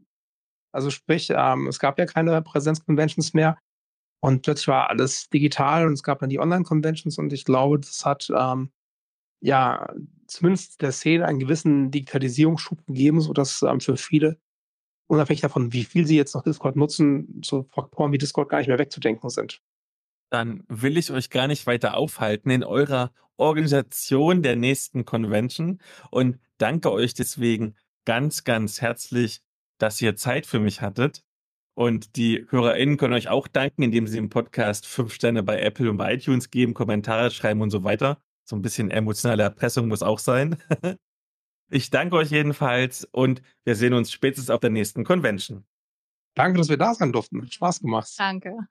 Also sprich, ähm, es gab ja keine Präsenzconventions mehr und plötzlich war alles digital und es gab dann die Online-Conventions und ich glaube, das hat ähm, ja zumindest der Szene einen gewissen Digitalisierungsschub gegeben, sodass ähm, für viele, unabhängig davon, wie viel sie jetzt noch Discord nutzen, so Faktoren wie Discord gar nicht mehr wegzudenken sind.
Dann will ich euch gar nicht weiter aufhalten in eurer Organisation der nächsten Convention und danke euch deswegen ganz, ganz herzlich dass ihr Zeit für mich hattet. Und die HörerInnen können euch auch danken, indem sie im Podcast fünf Sterne bei Apple und bei iTunes geben, Kommentare schreiben und so weiter. So ein bisschen emotionale Erpressung muss auch sein. ich danke euch jedenfalls und wir sehen uns spätestens auf der nächsten Convention.
Danke, dass wir da sein durften. Spaß gemacht.
Danke.